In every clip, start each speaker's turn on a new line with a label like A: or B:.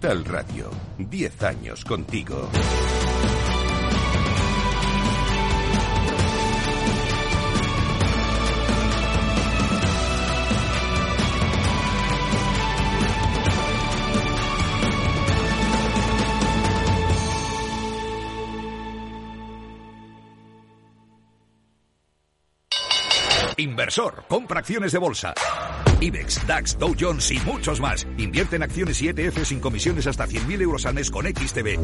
A: Capital Radio, 10 años contigo. Inversor, compra acciones de bolsa.
B: IBEX, DAX, Dow Jones y muchos más. Invierte en acciones y ETF sin comisiones hasta 100.000 euros al mes con XTB.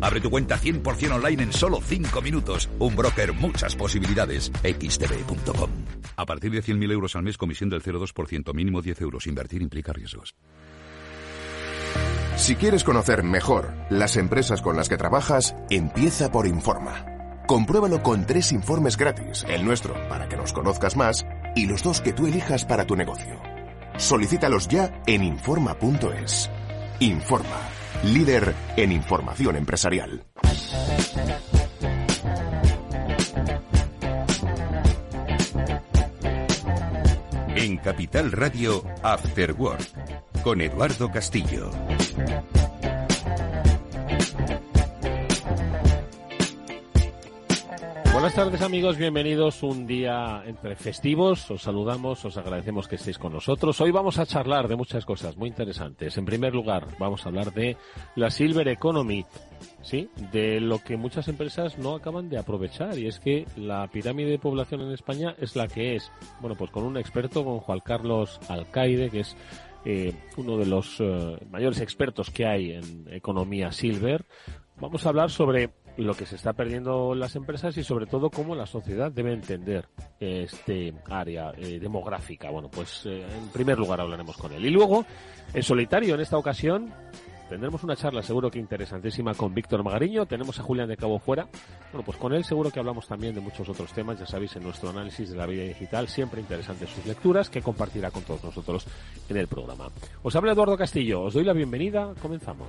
B: Abre tu cuenta 100% online en solo 5 minutos. Un broker, muchas posibilidades. XTB.com. A partir de 100.000 euros al mes, comisión del 0,2%, mínimo 10 euros. Invertir implica riesgos.
C: Si quieres conocer mejor las empresas con las que trabajas, empieza por Informa. Compruébalo con tres informes gratis, el nuestro para que nos conozcas más y los dos que tú elijas para tu negocio. Solicítalos ya en Informa.es. Informa, líder en información empresarial.
A: En Capital Radio, After Work, con Eduardo Castillo.
D: Buenas tardes amigos, bienvenidos un día entre festivos. Os saludamos, os agradecemos que estéis con nosotros. Hoy vamos a charlar de muchas cosas muy interesantes. En primer lugar, vamos a hablar de la Silver Economy, sí, de lo que muchas empresas no acaban de aprovechar y es que la pirámide de población en España es la que es. Bueno, pues con un experto, con Juan Carlos Alcaide, que es eh, uno de los eh, mayores expertos que hay en economía silver. Vamos a hablar sobre lo que se está perdiendo las empresas y sobre todo cómo la sociedad debe entender este área eh, demográfica. Bueno, pues eh, en primer lugar hablaremos con él. Y luego, en solitario, en esta ocasión, tendremos una charla seguro que interesantísima con Víctor Magariño. Tenemos a Julián de Cabo Fuera. Bueno, pues con él seguro que hablamos también de muchos otros temas. Ya sabéis, en nuestro análisis de la vida digital, siempre interesantes sus lecturas que compartirá con todos nosotros en el programa. Os habla Eduardo Castillo. Os doy la bienvenida. Comenzamos.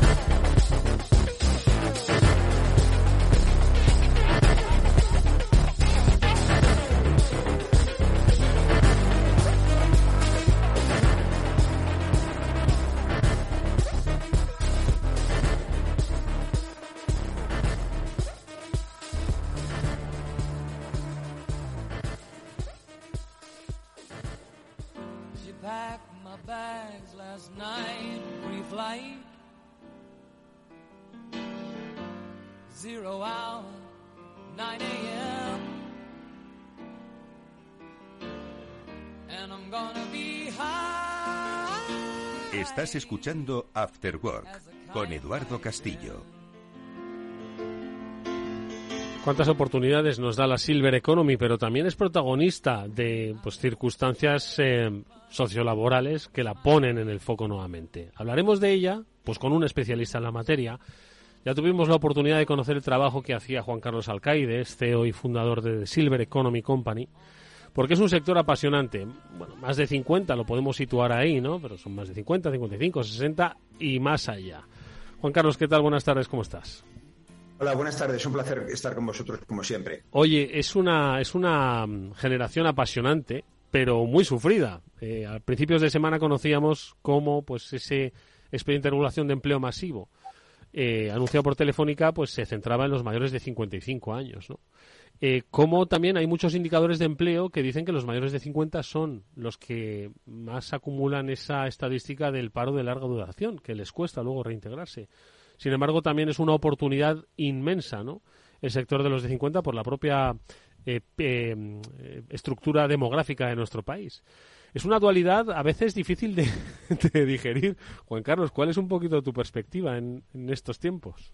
A: Estás escuchando After Work con Eduardo Castillo.
D: Cuántas oportunidades nos da la Silver Economy, pero también es protagonista de pues, circunstancias eh, sociolaborales que la ponen en el foco nuevamente. Hablaremos de ella, pues con un especialista en la materia. Ya tuvimos la oportunidad de conocer el trabajo que hacía Juan Carlos Alcaides, CEO y fundador de Silver Economy Company, porque es un sector apasionante. Bueno, más de 50 lo podemos situar ahí, ¿no? Pero son más de 50, 55, 60 y más allá. Juan Carlos, ¿qué tal? Buenas tardes, ¿cómo estás?
E: Hola, buenas tardes. Un placer estar con vosotros como siempre.
D: Oye, es una, es una mm, generación apasionante, pero muy sufrida. Eh, a principios de semana conocíamos cómo pues ese expediente de regulación de empleo masivo eh, anunciado por Telefónica pues se centraba en los mayores de 55 años, ¿no? Eh, como también hay muchos indicadores de empleo que dicen que los mayores de 50 son los que más acumulan esa estadística del paro de larga duración, que les cuesta luego reintegrarse. Sin embargo, también es una oportunidad inmensa, ¿no? El sector de los de 50 por la propia eh, eh, estructura demográfica de nuestro país. Es una dualidad a veces difícil de, digerir. Juan Carlos, ¿cuál es un poquito tu perspectiva en estos tiempos?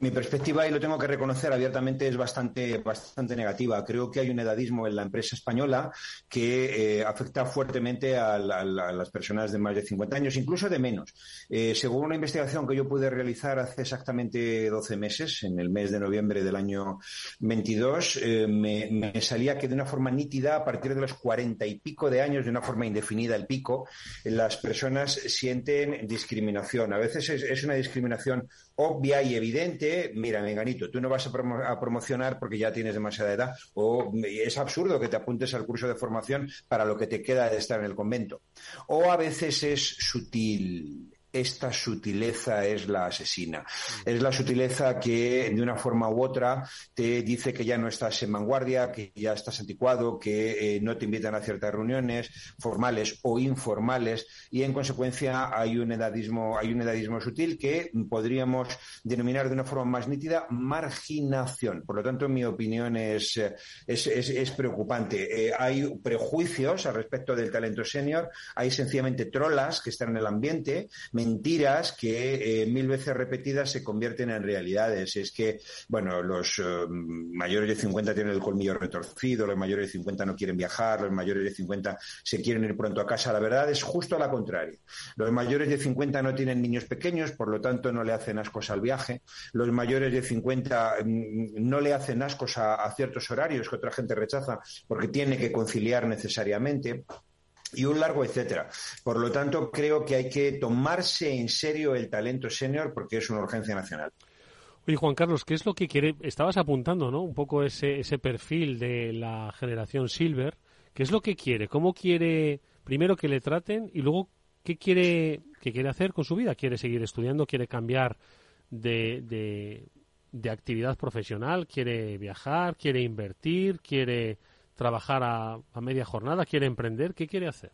E: Mi perspectiva, y lo tengo que reconocer abiertamente, es bastante, bastante negativa. Creo que hay un edadismo en la empresa española que eh, afecta fuertemente a, las personas de más de 50 años, incluso de menos. Eh, según una investigación que yo pude realizar hace exactamente 12 meses, en el mes de noviembre del año 22, eh, me, salía que de una forma nítida, a partir de los 40 y pico de años, de una forma indefinida el pico, las personas sienten discriminación. A veces es una discriminación obvia y evidente, mira, Menganito, tú no vas a, promocionar porque ya tienes demasiada edad, o es absurdo que te apuntes al curso de formación para lo que te queda de estar en el convento. O a veces es sutil, esta sutileza es la asesina. Es la sutileza que de una forma u otra te dice que ya no estás en vanguardia, que ya estás anticuado, que eh, no te invitan a ciertas reuniones formales o informales y en consecuencia hay un edadismo, hay un edadismo sutil que podríamos denominar de una forma más nítida marginación. Por lo tanto, en mi opinión es, eh, es, preocupante. Eh, hay prejuicios al respecto del talento senior, hay sencillamente trolas que están en el ambiente, mentiras que mil veces repetidas se convierten en realidades. Es que, bueno, los mayores de 50 tienen el colmillo retorcido, los mayores de 50 no quieren viajar, los mayores de 50 se quieren ir pronto a casa. La verdad es justo a la contraria. Los mayores de 50 no tienen niños pequeños, por lo tanto no le hacen ascos al viaje. Los mayores de 50 mm, no le hacen ascos a, ciertos horarios que otra gente rechaza porque tiene que conciliar necesariamente y un largo etcétera. Por lo tanto, creo que hay que tomarse en serio el talento senior porque es una urgencia nacional.
F: Oye, Juan Carlos, ¿qué es lo que quiere? Estabas apuntando, ¿no? Un poco ese, ese perfil de la generación Silver. ¿Qué es lo que quiere? ¿Cómo quiere, primero, que le traten y luego, qué quiere, qué quiere hacer con su vida? ¿Quiere seguir estudiando? ¿Quiere cambiar de, de, de actividad profesional? ¿Quiere viajar? ¿Quiere invertir? ¿Quiere trabajar a, a media jornada? ¿Quiere emprender? ¿Qué quiere hacer?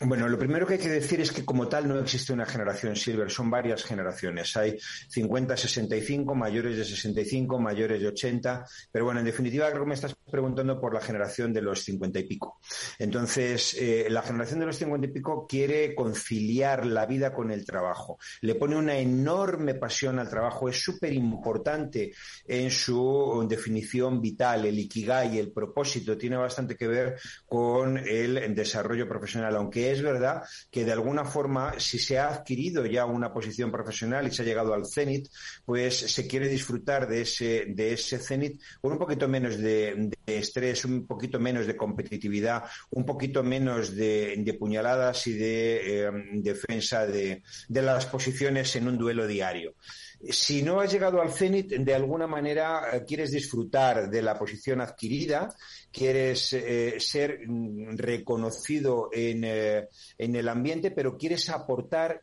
E: Bueno, lo primero que hay que decir es que como tal no existe una generación silver, son varias generaciones. Hay 50, 65, mayores de 65, mayores de 80, pero bueno, en definitiva creo que me estás preguntando por la generación de los 50 y pico. Entonces, eh, la generación de los 50 y pico quiere conciliar la vida con el trabajo. Le pone una enorme pasión al trabajo, es súper importante en su definición vital, el ikigai, el propósito, tiene bastante que ver con el desarrollo profesional, aunque es verdad que de alguna forma, si se ha adquirido ya una posición profesional y se ha llegado al cenit, pues se quiere disfrutar de ese, de ese cenit con un poquito menos de, estrés, un poquito menos de competitividad, un poquito menos de, puñaladas y de eh, defensa de, de las posiciones en un duelo diario si no has llegado al cenit, de alguna manera eh, quieres disfrutar de la posición adquirida, quieres eh, ser mm, reconocido eh, en, el ambiente, pero quieres aportar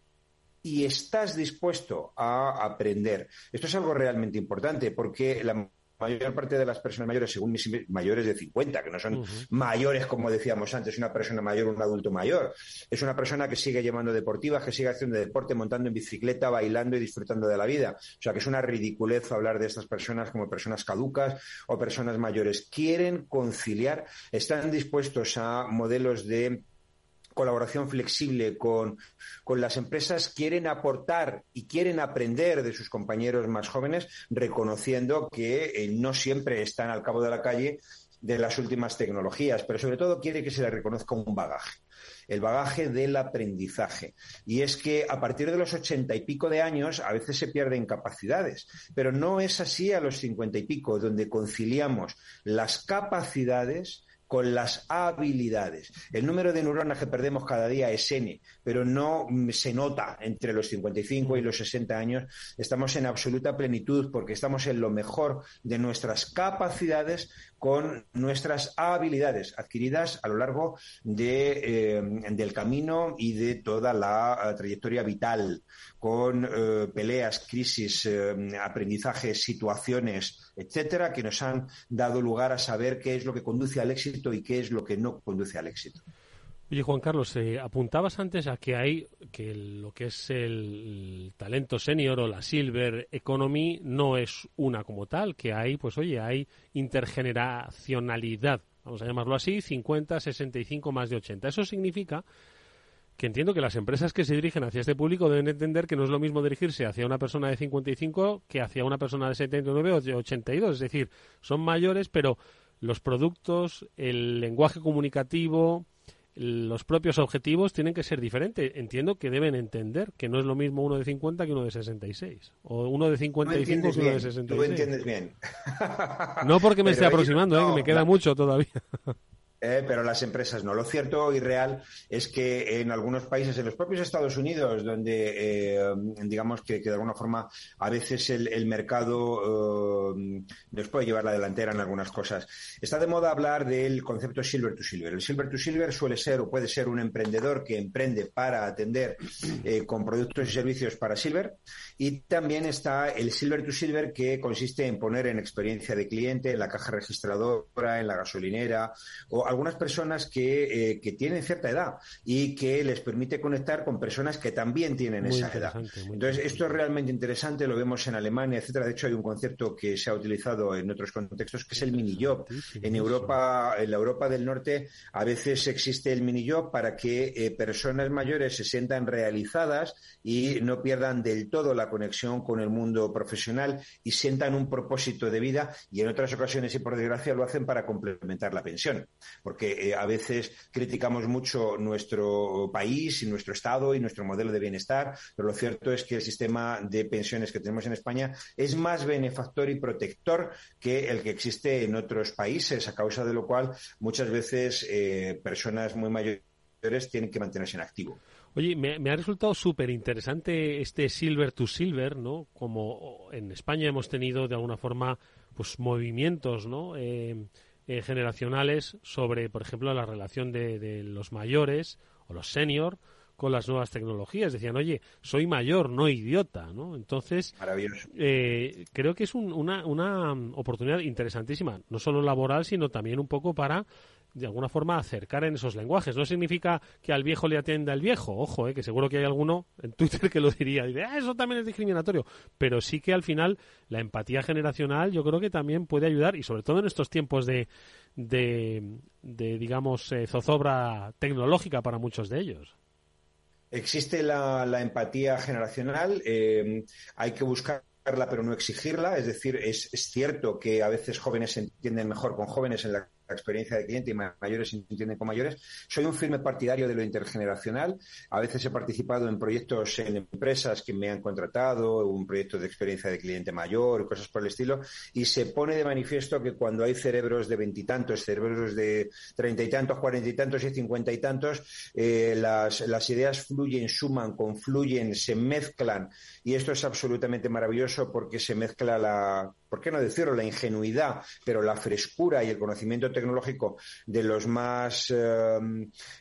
E: y estás dispuesto a aprender. Esto es algo realmente importante porque la mayor parte de las personas mayores, según mis mayores de 50, que no son mayores como decíamos antes, una persona mayor, un adulto mayor, es una persona que sigue llevando deportivas, que sigue haciendo deporte, montando en bicicleta, bailando y disfrutando de la vida. O sea que es una ridiculez hablar de estas personas como personas caducas o personas mayores. Quieren conciliar, están dispuestos a modelos de colaboración flexible con, las empresas quieren aportar y quieren aprender de sus compañeros más jóvenes, reconociendo que eh, no siempre están al cabo de la calle de las últimas tecnologías, pero sobre todo quiere que se le reconozca un bagaje, el bagaje del aprendizaje. Y es que a partir de los ochenta y pico de años a veces se pierden capacidades, pero no es así a los cincuenta y pico, donde conciliamos las capacidades con las habilidades. El número de neuronas que perdemos cada día es N, pero no se nota entre los 55 y los 60 años. Estamos en absoluta plenitud porque estamos en lo mejor de nuestras capacidades con nuestras habilidades adquiridas a lo largo de, eh, del camino y de toda la eh, trayectoria vital, con eh, peleas, crisis, aprendizajes, situaciones, etcétera, que nos han dado lugar a saber qué es lo que conduce al éxito y qué es lo que no conduce al éxito.
F: Oye, Juan Carlos, apuntabas antes a que hay que lo que es el, talento senior o la silver economy no es una como tal, que hay, pues oye, hay intergeneracionalidad, vamos a llamarlo así, 50, 65, más de 80. Eso significa que entiendo que las empresas que se dirigen hacia este público deben entender que no es lo mismo dirigirse hacia una persona de 55 que hacia una persona de 79 o de 82. Es decir, son mayores, pero los productos, el lenguaje comunicativo, los propios objetivos tienen que ser diferentes. Entiendo que deben entender que no es lo mismo uno de 50 que uno de 66. O uno de 55 que uno de 66.
E: Tú entiendes bien.
F: no porque me esté aproximando, ¿eh? me queda mucho todavía.
E: Eh, pero las empresas no. Lo cierto y real es que en algunos países, en los propios Estados Unidos, donde eh, digamos que, de alguna forma a veces el, mercado eh, nos puede llevar la delantera en algunas cosas, está de moda hablar del concepto silver to silver. El silver to silver suele ser o puede ser un emprendedor que emprende para atender con productos y servicios para silver y también está el silver to silver que consiste en poner en experiencia de cliente, en la caja registradora, en la gasolinera o algunas personas que, eh, que, tienen cierta edad y que les permite conectar con personas que también tienen esa edad. Entonces, esto es realmente interesante, lo vemos en Alemania, etcétera. De hecho, hay un concepto que se ha utilizado en otros contextos que es el mini job. En Europa, en la Europa del Norte, a veces existe el mini job para que eh, personas mayores se sientan realizadas y no pierdan del todo la conexión con el mundo profesional y sientan un propósito de vida y en otras ocasiones y por desgracia lo hacen para complementar la pensión porque eh, a veces criticamos mucho nuestro país y nuestro Estado y nuestro modelo de bienestar, pero lo cierto es que el sistema de pensiones que tenemos en España es más benefactor y protector que el que existe en otros países, a causa de lo cual muchas veces eh, personas muy mayores tienen que mantenerse en activo.
F: Oye, me, ha resultado súper interesante este silver to silver, ¿no? Como en España hemos tenido de alguna forma pues movimientos, ¿no? Eh, eh, generacionales sobre, por ejemplo, la relación de, los mayores o los senior con las nuevas tecnologías. Decían, oye, soy mayor, no idiota, ¿no? Entonces, eh, creo que es una, una oportunidad interesantísima, no solo laboral, sino también un poco para de alguna forma acercar en esos lenguajes. No significa que al viejo le atienda el viejo, ojo, eh, que seguro que hay alguno en Twitter que lo diría, y ah, eso también es discriminatorio, pero sí que al final la empatía generacional yo creo que también puede ayudar, y sobre todo en estos tiempos de, de, digamos, eh, zozobra tecnológica para muchos de ellos.
E: Existe la, empatía generacional, eh, hay que buscarla pero no exigirla, es decir, es, es, cierto que a veces jóvenes se entienden mejor con jóvenes en la experiencia de cliente y mayores entienden con mayores. Soy un firme partidario de lo intergeneracional. A veces he participado en proyectos en empresas que me han contratado, un proyecto de experiencia de cliente mayor, cosas por el estilo, y se pone de manifiesto que cuando hay cerebros de veintitantos, cerebros de treinta y tantos, cuarenta y tantos y cincuenta y tantos, eh, las, las ideas fluyen, suman, confluyen, se mezclan, y esto es absolutamente maravilloso porque se mezcla la ¿por qué no decirlo?, la ingenuidad, pero la frescura y el conocimiento tecnológico de los más eh,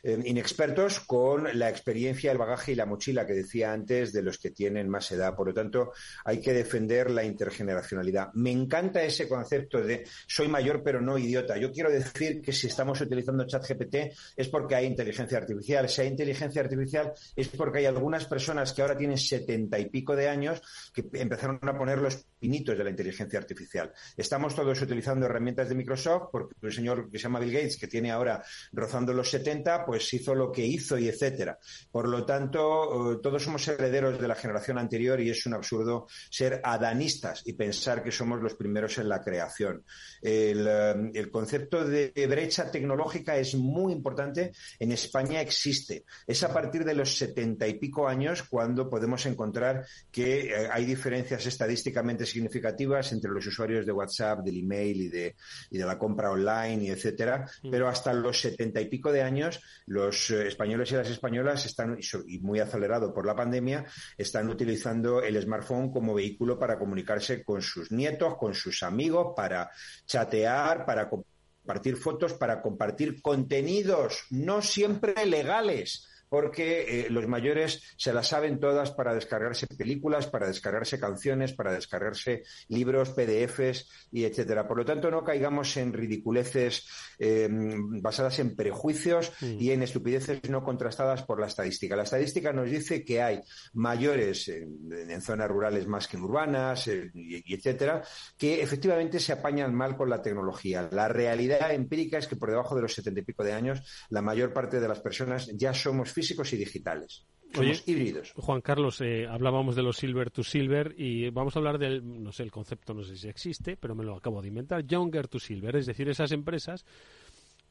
E: eh, inexpertos con la experiencia, el bagaje y la mochila que decía antes de los que tienen más edad. Por lo tanto, hay que defender la intergeneracionalidad. Me encanta ese concepto de soy mayor pero no idiota. Yo quiero decir que si estamos utilizando ChatGPT es porque hay inteligencia artificial. Si hay inteligencia artificial es porque hay algunas personas que ahora tienen setenta y pico de años que empezaron a poner los pinitos de la inteligencia artificial. Estamos todos utilizando herramientas de Microsoft porque un señor que se llama Bill Gates, que tiene ahora rozando los 70, pues hizo lo que hizo y etcétera. Por lo tanto, eh, todos somos herederos de la generación anterior y es un absurdo ser adanistas y pensar que somos los primeros en la creación. El, eh, el concepto de brecha tecnológica es muy importante. En España existe. Es a partir de los setenta y pico años cuando podemos encontrar que eh, hay diferencias estadísticamente significativas entre los usuarios de WhatsApp, del email y de, y de la compra online y etcétera, mm. pero hasta los setenta y pico de años los eh, españoles y las españolas están, y muy acelerado por la pandemia, están utilizando el smartphone como vehículo para comunicarse con sus nietos, con sus amigos, para chatear, para compartir fotos, para compartir contenidos no siempre legales porque eh, los mayores se las saben todas para descargarse películas, para descargarse canciones, para descargarse libros, PDFs y etcétera. Por lo tanto, no caigamos en ridiculeces eh, basadas en prejuicios y en estupideces no contrastadas por la estadística. La estadística nos dice que hay mayores en, zonas rurales más que en urbanas eh, y, etcétera, que efectivamente se apañan mal con la tecnología. La realidad empírica es que por debajo de los setenta y pico de años, la mayor parte de las personas ya somos físicos y digitales. Somos híbridos.
F: Juan Carlos, eh, hablábamos de los silver to silver y vamos a hablar del, no sé, el concepto no sé si existe, pero me lo acabo de inventar, younger to silver, es decir, esas empresas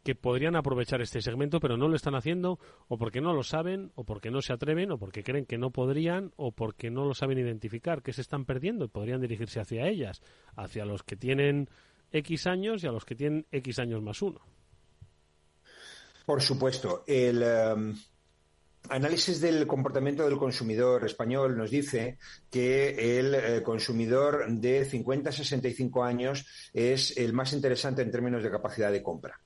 F: que podrían aprovechar este segmento, pero no lo están haciendo, o porque no lo saben, o porque no se atreven, o porque creen que no podrían, o porque no lo saben identificar, que se están perdiendo y podrían dirigirse hacia ellas, hacia los que tienen X años y a los que tienen X años más uno.
E: Por supuesto. El. Em, análisis del comportamiento del consumidor español nos dice que el eh, consumidor de 50 a 65 años es el más interesante en términos de capacidad de compra.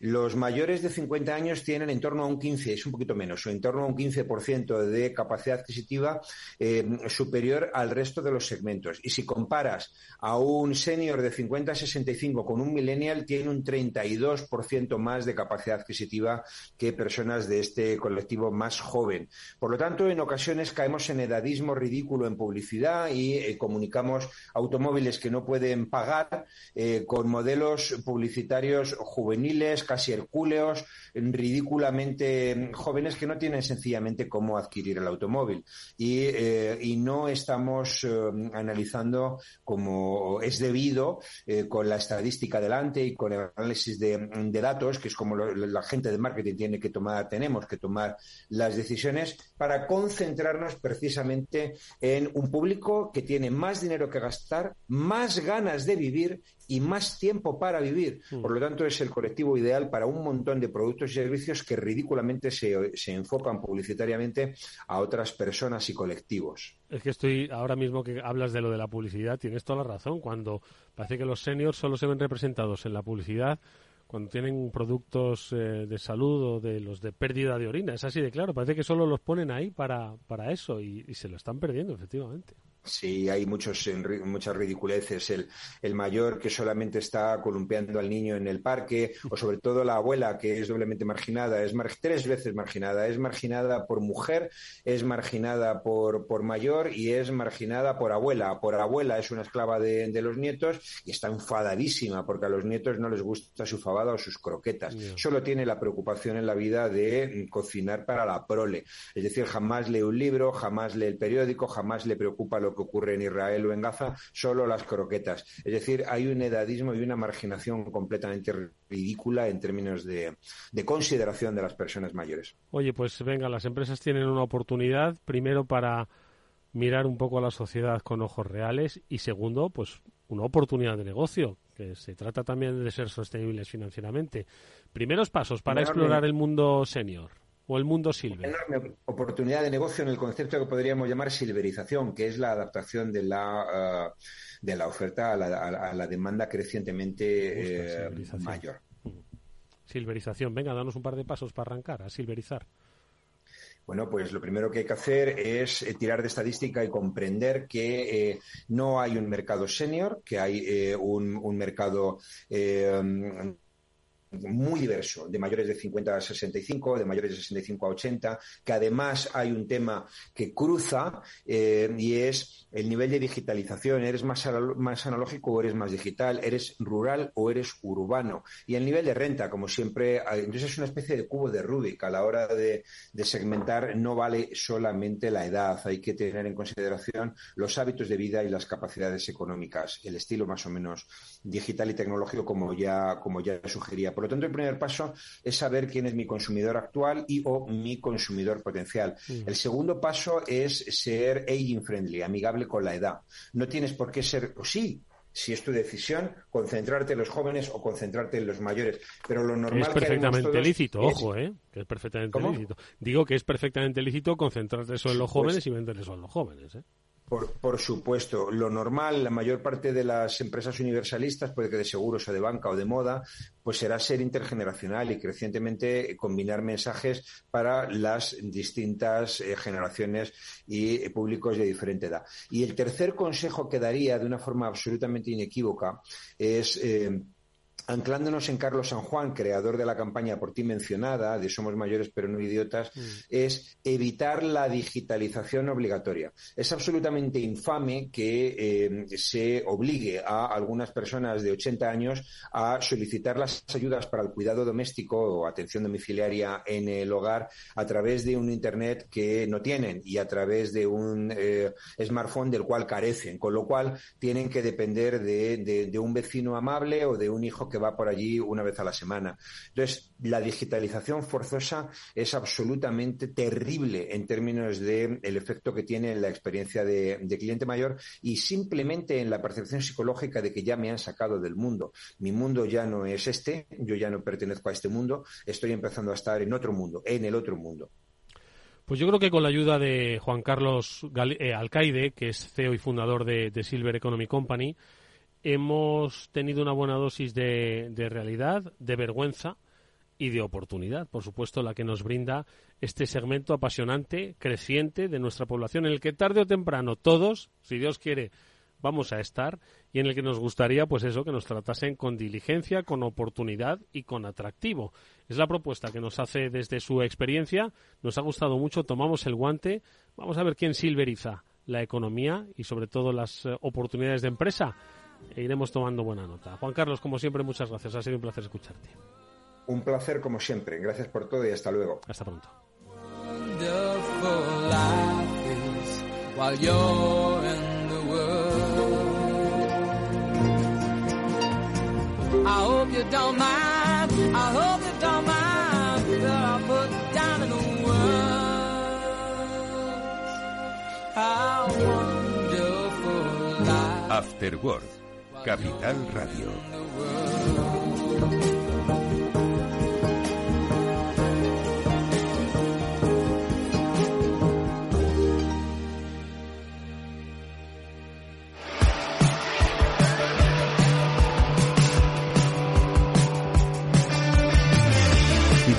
E: Los mayores de 50 años tienen en torno a un 15, es un poquito menos, o en torno a un 15% de capacidad adquisitiva eh, superior al resto de los segmentos. Y si comparas a un senior de 50 a 65 con un millennial, tiene un 32% más de capacidad adquisitiva que personas de este colectivo más joven. Por lo tanto, en ocasiones caemos en edadismo ridículo en publicidad y eh, comunicamos automóviles que no pueden pagar eh, con modelos publicitarios juveniles, casi hercúleos, ridículamente jóvenes que no tienen sencillamente cómo adquirir el automóvil. Y, eh, no estamos eh, analizando como es debido eh, con la estadística delante y con el análisis de, datos, que es como la gente de marketing tiene que tomar, tenemos que tomar las decisiones para concentrarnos precisamente en un público que tiene más dinero que gastar, más ganas de vivir y más tiempo para vivir. Mm. Por lo tanto, es el colectivo ideal para un montón de productos y servicios que ridículamente se, se enfocan publicitariamente a otras personas y colectivos.
F: Es que estoy ahora mismo que hablas de lo de la publicidad, tienes toda la razón. Cuando parece que los seniors solo se ven representados en la publicidad cuando tienen productos eh, de salud o de los de pérdida de orina. Es así de claro, parece que solo los ponen ahí para, para eso y se lo están perdiendo, efectivamente.
E: Sí, hay muchos, muchas ridiculeces. El, el, mayor que solamente está columpiando al niño en el parque, o sobre todo la abuela que es doblemente marginada, es tres veces marginada. Es marginada por mujer, es marginada por, por mayor y es marginada por abuela. Por abuela es una esclava de, de, los nietos y está enfadadísima porque a los nietos no les gusta su fabada o sus croquetas. Solo tiene la preocupación en la vida de cocinar para la prole. Es decir, jamás lee un libro, jamás lee el periódico, jamás le preocupa lo que ocurre en Israel o en Gaza, solo las croquetas. Es decir, hay un edadismo y una marginación completamente ridícula en términos de, consideración de las personas mayores.
F: Oye, pues venga, las empresas tienen una oportunidad, primero para mirar un poco a la sociedad con ojos reales y segundo, pues una oportunidad de negocio, que se trata también de ser sostenibles financieramente. Primeros pasos para explorar el mundo senior o el mundo silver?
E: Una enorme oportunidad de negocio en el concepto que podríamos llamar silverización, que es la adaptación de la, uh, de la oferta a la, a la, demanda crecientemente eh, mayor.
F: Silverización. Venga, danos un par de pasos para arrancar a silverizar.
E: Bueno, pues lo primero que hay que hacer es eh, tirar de estadística y comprender que eh, no hay un mercado senior, que hay eh, un, un, mercado muy diverso, de mayores de 50 a 65, de mayores de 65 a 80, que además hay un tema que cruza eh, y es el nivel de digitalización. ¿Eres más, más analógico o eres más digital? ¿Eres rural o eres urbano? Y el nivel de renta, como siempre, entonces es una especie de cubo de Rubik. A la hora de, de segmentar no vale solamente la edad, hay que tener en consideración los hábitos de vida y las capacidades económicas, el estilo más o menos digital y tecnológico como ya, como ya sugería. Por lo tanto, el primer paso es saber quién es mi consumidor actual y o mi consumidor potencial. Mm. El segundo paso es ser aging friendly, amigable con la edad. No tienes por qué ser, sí, si es tu decisión, concentrarte en los jóvenes o concentrarte en los mayores. Pero lo normal
F: es perfectamente lícito, ojo, ¿eh? Que es perfectamente lícito. Digo que es perfectamente lícito concentrarte solo en los pues jóvenes y vender eso a los jóvenes, ¿eh?
E: Por, supuesto, lo normal, la mayor parte de las empresas universalistas, puede que de seguros o de banca o de moda, pues será ser intergeneracional y crecientemente combinar mensajes para las distintas eh, generaciones y públicos de diferente edad. Y el tercer consejo que daría de una forma absolutamente inequívoca es eh, anclándonos en Carlos San Juan, creador de la campaña por ti mencionada, de Somos mayores pero no idiotas, mm. es evitar la digitalización obligatoria. Es absolutamente infame que eh, se obligue a algunas personas de 80 años a solicitar las ayudas para el cuidado doméstico o atención domiciliaria en el hogar a través de un Internet que no tienen y a través de un eh, smartphone del cual carecen, con lo cual tienen que depender de, de un vecino amable o de un hijo que va por allí una vez a la semana. Entonces, la digitalización forzosa es absolutamente terrible en términos del el efecto que tiene en la experiencia de, de cliente mayor y simplemente en la percepción psicológica de que ya me han sacado del mundo. Mi mundo ya no es este, yo ya no pertenezco a este mundo, estoy empezando a estar en otro mundo, en el otro mundo.
D: Pues yo creo que con la ayuda de Juan Carlos eh, Alcaide, que es CEO y fundador de, Silver Economy Company, hemos tenido una buena dosis de, realidad, de vergüenza y de oportunidad, por supuesto, la que nos brinda este segmento apasionante, creciente de nuestra población, en el que tarde o temprano todos, si Dios quiere, vamos a estar y en el que nos gustaría, pues eso, que nos tratasen con diligencia, con oportunidad y con atractivo. Es la propuesta que nos hace desde su experiencia. Nos ha gustado mucho, tomamos el guante. Vamos a ver quién silveriza la economía y sobre todo las eh, oportunidades de empresa. E iremos tomando buena nota. Juan Carlos, como siempre, muchas gracias. Ha sido un placer escucharte.
E: Un placer como siempre. Gracias por todo y hasta luego.
D: Hasta pronto. I
G: Capital Radio.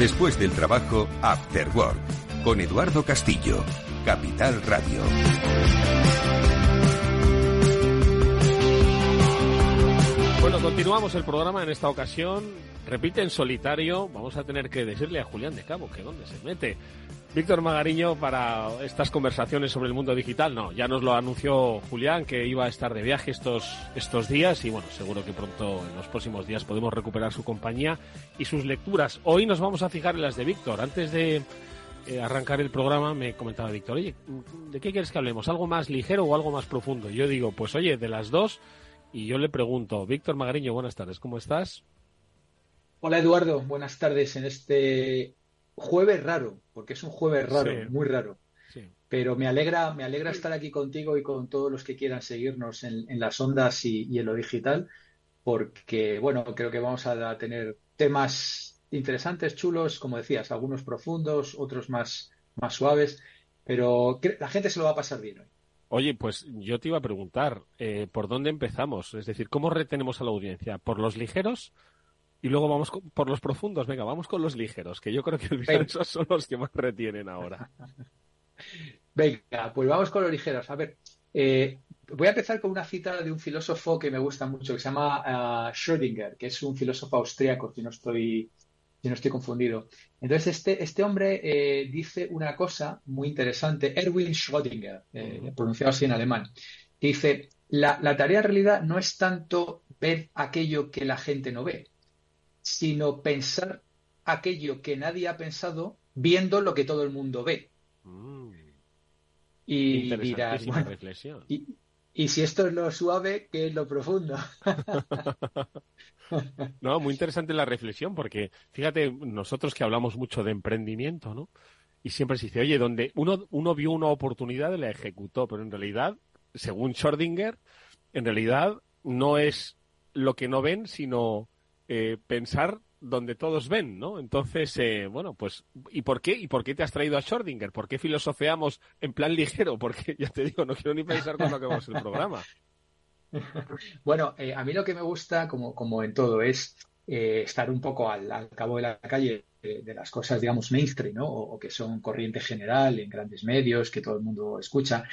G: Después del trabajo, After Work, con Eduardo Castillo, Capital Radio.
D: Bueno, continuamos el programa en esta ocasión. Repite en solitario. Vamos a tener que decirle a Julián de Cabo que dónde se mete. Víctor Magariño para estas conversaciones sobre el mundo digital. No, ya nos lo anunció Julián que iba a estar de viaje estos, estos días y bueno, seguro que pronto en los próximos días podemos recuperar su compañía y sus lecturas. Hoy nos vamos a fijar en las de Víctor. Antes de eh, arrancar el programa me comentaba Víctor, oye, ¿de qué quieres que hablemos? ¿Algo más ligero o algo más profundo? yo digo, pues oye, de las dos. Y yo le pregunto, Víctor Magariño, buenas tardes, ¿cómo estás?
H: Hola Eduardo, buenas tardes en este jueves raro, porque es un jueves raro, muy raro. Pero me alegra, me alegra estar aquí contigo y con todos los que quieran seguirnos en, las ondas y, en lo digital, porque bueno, creo que vamos a tener temas interesantes, chulos, como decías, algunos profundos, otros más, más suaves, pero la gente se lo va a pasar bien hoy.
D: Oye, pues yo te iba a preguntar, eh, ¿por dónde empezamos? Es decir, ¿cómo retenemos a la audiencia? ¿Por los ligeros y luego vamos por los profundos. Venga, vamos con los ligeros, que yo creo que esos son los que más retienen ahora.
H: Venga, pues vamos con los ligeros. A ver, eh, voy a empezar con una cita de un filósofo que me gusta mucho, que se llama uh, Schrödinger, que es un filósofo austríaco, si no estoy, si no estoy confundido. Entonces, este, este hombre eh, dice una cosa muy interesante, Erwin Schrödinger, eh, pronunciado así en alemán, que dice, la, la tarea en realidad no es tanto ver aquello que la gente no ve, sino pensar aquello que nadie ha pensado viendo lo que todo el mundo ve. Mm. Y dirás, reflexión. Y, si esto es lo suave, ¿qué es lo profundo?
D: no, muy interesante la reflexión, porque fíjate, nosotros que hablamos mucho de emprendimiento, ¿no? Y siempre se dice, oye, donde uno, uno vio una oportunidad y la ejecutó, pero en realidad, según Schrödinger, en realidad no es lo que no ven, sino eh, pensar donde todos ven, ¿no? Entonces, eh, bueno, pues, ¿y por qué? ¿Y por qué te has traído a Schrödinger? ¿Por qué filosofeamos en plan ligero? Porque, ya te digo, no quiero ni pensar cuando acabamos el programa.
H: Bueno, eh, a mí lo que me gusta, como, como en todo, es estar un poco al, cabo de la calle de, las cosas, digamos, mainstream, ¿no? O, que son corriente general en grandes medios, que todo el mundo escucha.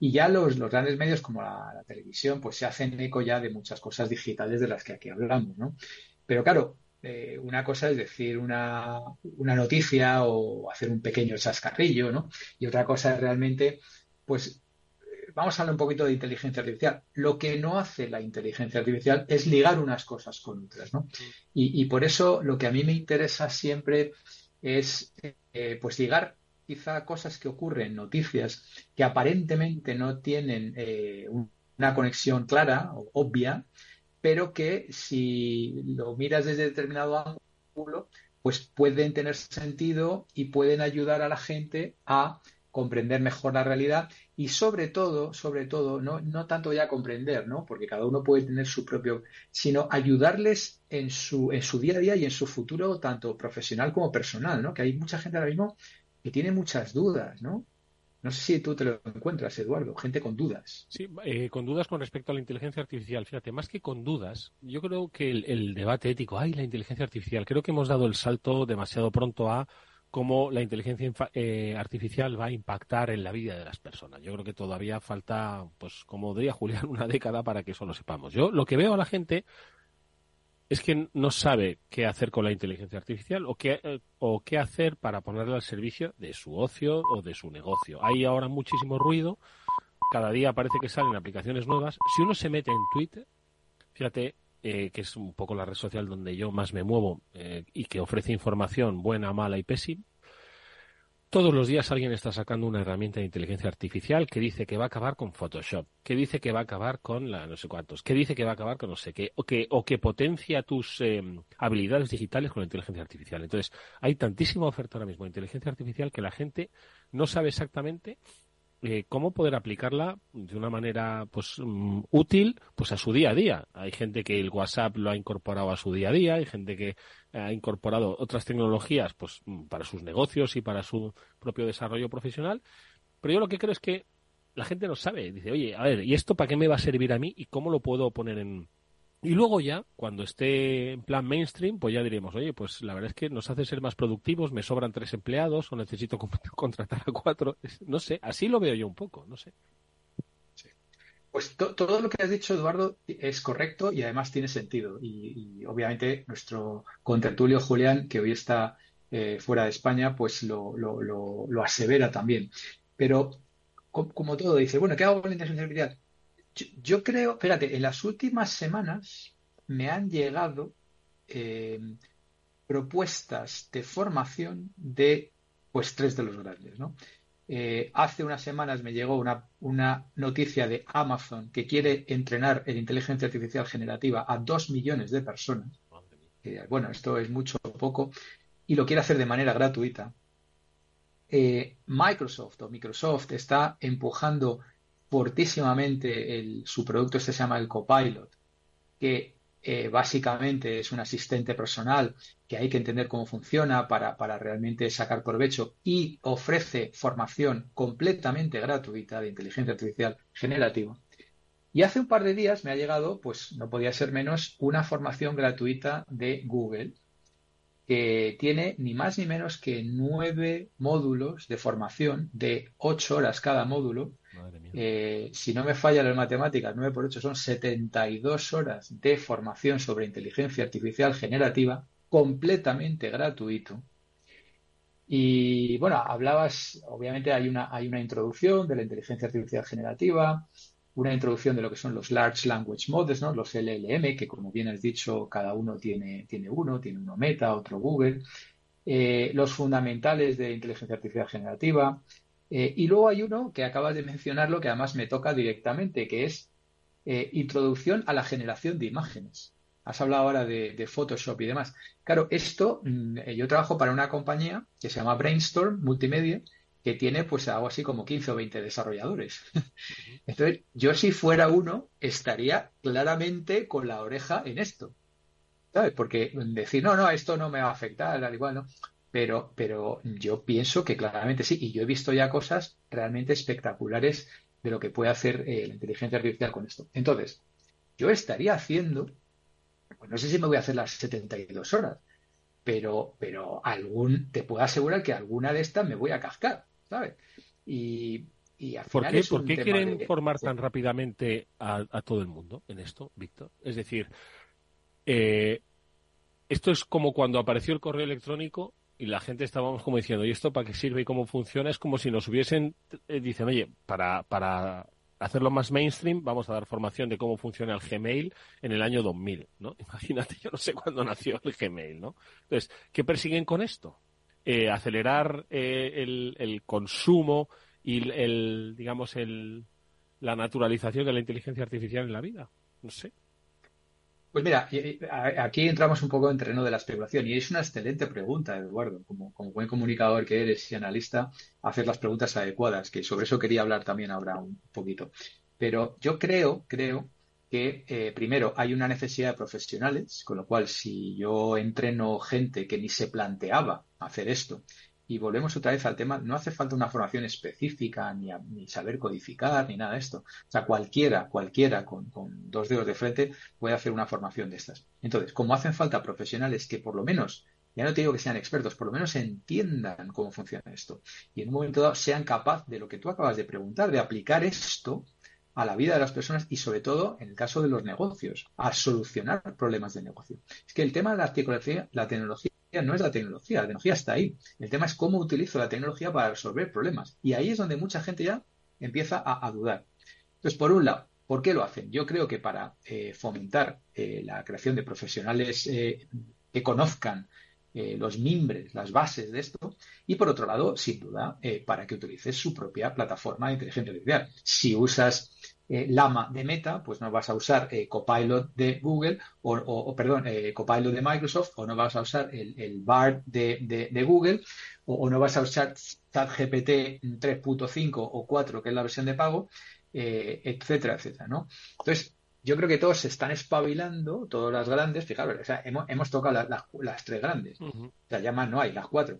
H: Y ya los, los grandes medios como la, la, televisión, pues se hacen eco ya de muchas cosas digitales de las que aquí hablamos, ¿no? Pero claro, eh, una cosa es decir una, noticia o hacer un pequeño chascarrillo, ¿no? Y otra cosa es realmente, pues, eh, vamos a hablar un poquito de inteligencia artificial. Lo que no hace la inteligencia artificial es ligar unas cosas con otras, ¿no? Y, por eso lo que a mí me interesa siempre es, eh, pues, ligar quizá cosas que ocurren, noticias que aparentemente no tienen una conexión clara o obvia, pero que si lo miras desde determinado ángulo, pues pueden tener sentido y pueden ayudar a la gente a comprender mejor la realidad y sobre todo, sobre todo, no, no tanto ya comprender, ¿no? Porque cada uno puede tener su propio, sino ayudarles en su, en su día a día y en su futuro, tanto profesional como personal, ¿no? Que hay mucha gente ahora mismo que tiene muchas dudas, ¿no? No sé si tú te lo encuentras, Eduardo, gente con dudas.
D: Sí, eh, con dudas con respecto a la inteligencia artificial. Fíjate, más que con dudas, yo creo que el, debate ético, ay, la inteligencia artificial, creo que hemos dado el salto demasiado pronto a cómo la inteligencia eh, artificial va a impactar en la vida de las personas. Yo creo que todavía falta, pues como diría Julián, una década para que eso lo sepamos. Yo lo que veo a la gente es que no sabe qué hacer con la inteligencia artificial o qué, eh, o qué hacer para ponerla al servicio de su ocio o de su negocio. Hay ahora muchísimo ruido, cada día parece que salen aplicaciones nuevas. Si uno se mete en Twitter, fíjate eh, que es un poco la red social donde yo más me muevo eh, y que ofrece información buena, mala y pésima, todos los días alguien está sacando una herramienta de inteligencia artificial que dice que va a acabar con Photoshop, que dice que va a acabar con la no sé cuántos, que dice que va a acabar con no sé qué, o que, o que potencia tus eh, habilidades digitales con la inteligencia artificial. Entonces, hay tantísima oferta ahora mismo de inteligencia artificial que la gente no sabe exactamente eh, cómo poder aplicarla de una manera pues mm, útil pues a su día a día. Hay gente que el WhatsApp lo ha incorporado a su día a día, hay gente que ha incorporado otras tecnologías pues mm, para sus negocios y para su propio desarrollo profesional, pero yo lo que creo es que la gente no sabe, dice, "Oye, a ver, ¿y esto para qué me va a servir a mí y cómo lo puedo poner en y luego ya, cuando esté en plan mainstream, pues ya diremos, oye, pues la verdad es que nos hace ser más productivos, me sobran tres empleados o necesito contratar a cuatro. No sé, así lo veo yo un poco, no sé.
H: Pues todo lo que has dicho, Eduardo, es correcto y además tiene sentido. Y, obviamente nuestro contertulio Julián, que hoy está eh, fuera de España, pues lo, lo, asevera también. Pero como, todo, dice, bueno, ¿qué hago con la inteligencia artificial? Yo, creo, espérate, en las últimas semanas me han llegado eh, propuestas de formación de pues tres de los grandes, ¿no? Eh, hace unas semanas me llegó una, una, noticia de Amazon que quiere entrenar en inteligencia artificial generativa a dos millones de personas. bueno, esto es mucho o poco. Y lo quiere hacer de manera gratuita. Eh, Microsoft o Microsoft está empujando fortísimamente su producto, este se llama el Copilot, que eh, básicamente es un asistente personal que hay que entender cómo funciona para, para, realmente sacar provecho y ofrece formación completamente gratuita de inteligencia artificial generativa. Y hace un par de días me ha llegado, pues no podía ser menos, una formación gratuita de Google que tiene ni más ni menos que nueve módulos de formación de ocho horas cada módulo eh, si no me falla las matemáticas, 9 por 8 son 72 horas de formación sobre inteligencia artificial generativa, completamente gratuito. Y bueno, hablabas, obviamente hay una, introducción de la inteligencia artificial generativa, una introducción de lo que son los Large Language Models, ¿no? los LLM, que como bien has dicho, cada uno tiene, tiene uno, tiene uno Meta, otro Google, eh, los fundamentales de inteligencia artificial generativa, eh, y luego hay uno que acabas de mencionarlo que además me toca directamente, que es eh, introducción a la generación de imágenes. Has hablado ahora de, Photoshop y demás. Claro, esto, mm, eh, yo trabajo para una compañía que se llama Brainstorm Multimedia, que tiene pues algo así como 15 o 20 desarrolladores. Entonces, yo si fuera uno, estaría claramente con la oreja en esto. ¿Sabes? Porque decir, no, no, esto no me va a afectar, al igual, ¿no? Pero, pero yo pienso que claramente sí, y yo he visto ya cosas realmente espectaculares de lo que puede hacer eh, la inteligencia artificial con esto. Entonces, yo estaría haciendo, pues no sé si me voy a hacer las 72 horas, pero, pero algún, te puedo asegurar que alguna de estas me voy a cascar, ¿sabes? Y, y
D: ¿Por qué, ¿por qué quieren formar tan rápidamente a, todo el mundo en esto, Víctor? Es decir, eh, esto es como cuando apareció el correo electrónico y la gente estábamos como diciendo, ¿y esto para qué sirve y cómo funciona? Es como si nos hubiesen, eh, dicen, oye, para, para hacerlo más mainstream, vamos a dar formación de cómo funciona el Gmail en el año 2000, ¿no? Imagínate, yo no sé cuándo nació el Gmail, ¿no? Entonces, ¿qué persiguen con esto? Eh, acelerar eh, el, el, consumo y el, digamos, el, la naturalización de la inteligencia artificial en la vida. No sé.
H: Pues mira, aquí entramos un poco en terreno de la especulación y es una excelente pregunta, Eduardo. Como, buen comunicador que eres y analista, hacer las preguntas adecuadas, que sobre eso quería hablar también ahora un poquito. Pero yo creo, creo que eh, primero hay una necesidad de profesionales, con lo cual si yo entreno gente que ni se planteaba hacer esto y volvemos otra vez al tema, no hace falta una formación específica, ni, ni saber codificar, ni nada de esto. O sea, cualquiera, cualquiera con, dos dedos de frente puede hacer una formación de estas. Entonces, como hacen falta profesionales que por lo menos, ya no te digo que sean expertos, por lo menos entiendan cómo funciona esto y en un momento dado sean capaces de lo que tú acabas de preguntar, de aplicar esto a la vida de las personas y sobre todo en el caso de los negocios, a solucionar problemas de negocio. Es que el tema de la tecnología, la tecnología no es la tecnología, la tecnología está ahí. El tema es cómo utilizo la tecnología para resolver problemas. Y ahí es donde mucha gente ya empieza a, dudar. Entonces, por un lado, ¿por qué lo hacen? Yo creo que para eh, fomentar eh, la creación de profesionales eh, que conozcan los mimbres, las bases de esto, y por otro lado, sin duda, para que utilices su propia plataforma de inteligencia artificial. Si usas eh, Lama de Meta, pues no vas a usar eh, Copilot de Google o, perdón, eh, Copilot de Microsoft o no vas a usar el, el de, Google o, no vas a usar ChatGPT 3.5 o 4, que es la versión de pago, etcétera, etcétera, ¿no? Entonces, yo creo que todos se están espabilando, todas las grandes, fijaros, o sea, hemos, tocado las tres grandes, o sea, ya más no hay, las cuatro.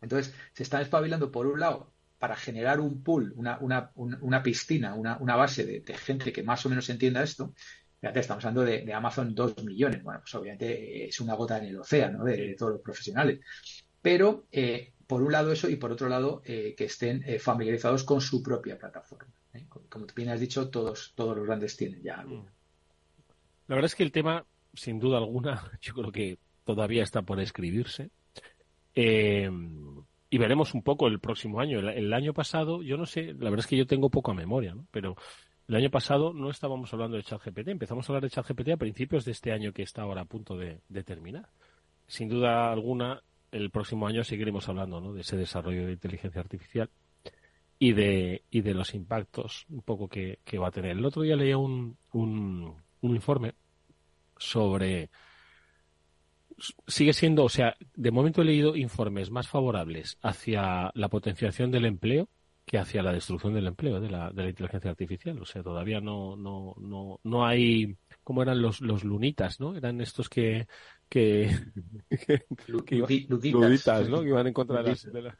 H: Entonces, se están espabilando por un lado para generar un pool, una, una, una piscina, una, una base de, gente que más o menos entienda esto, fíjate, estamos hablando de, Amazon 2 millones. Bueno, pues obviamente es una gota en el océano de, todos los profesionales. Pero, eh, por un lado eso y por otro lado, eh, que estén eh, familiarizados con su propia plataforma. Como tú bien has dicho, todos, todos los grandes tienen ya
D: mm. La verdad es que el tema, sin duda alguna, yo creo que todavía está por escribirse. Eh, y veremos un poco el próximo año. El, año pasado, yo no sé, la verdad es que yo tengo poca memoria, ¿no? Pero el año pasado no estábamos hablando de ChatGPT, empezamos a hablar de ChatGPT a principios de este año que está ahora a punto de, terminar. Sin duda alguna, el próximo año seguiremos hablando ¿no? de ese desarrollo de inteligencia artificial y de, y de los impactos un poco que, va a tener. El otro día leía un, un, un informe sobre sigue siendo, o sea, de momento he leído informes más favorables hacia la potenciación del empleo que hacia la destrucción del empleo de la, de la inteligencia artificial. O sea, todavía no, no, no, no hay, ¿cómo eran los, los lunitas, no? Eran estos que, que, que, iban, ¿no? Que iban en contra de las, de,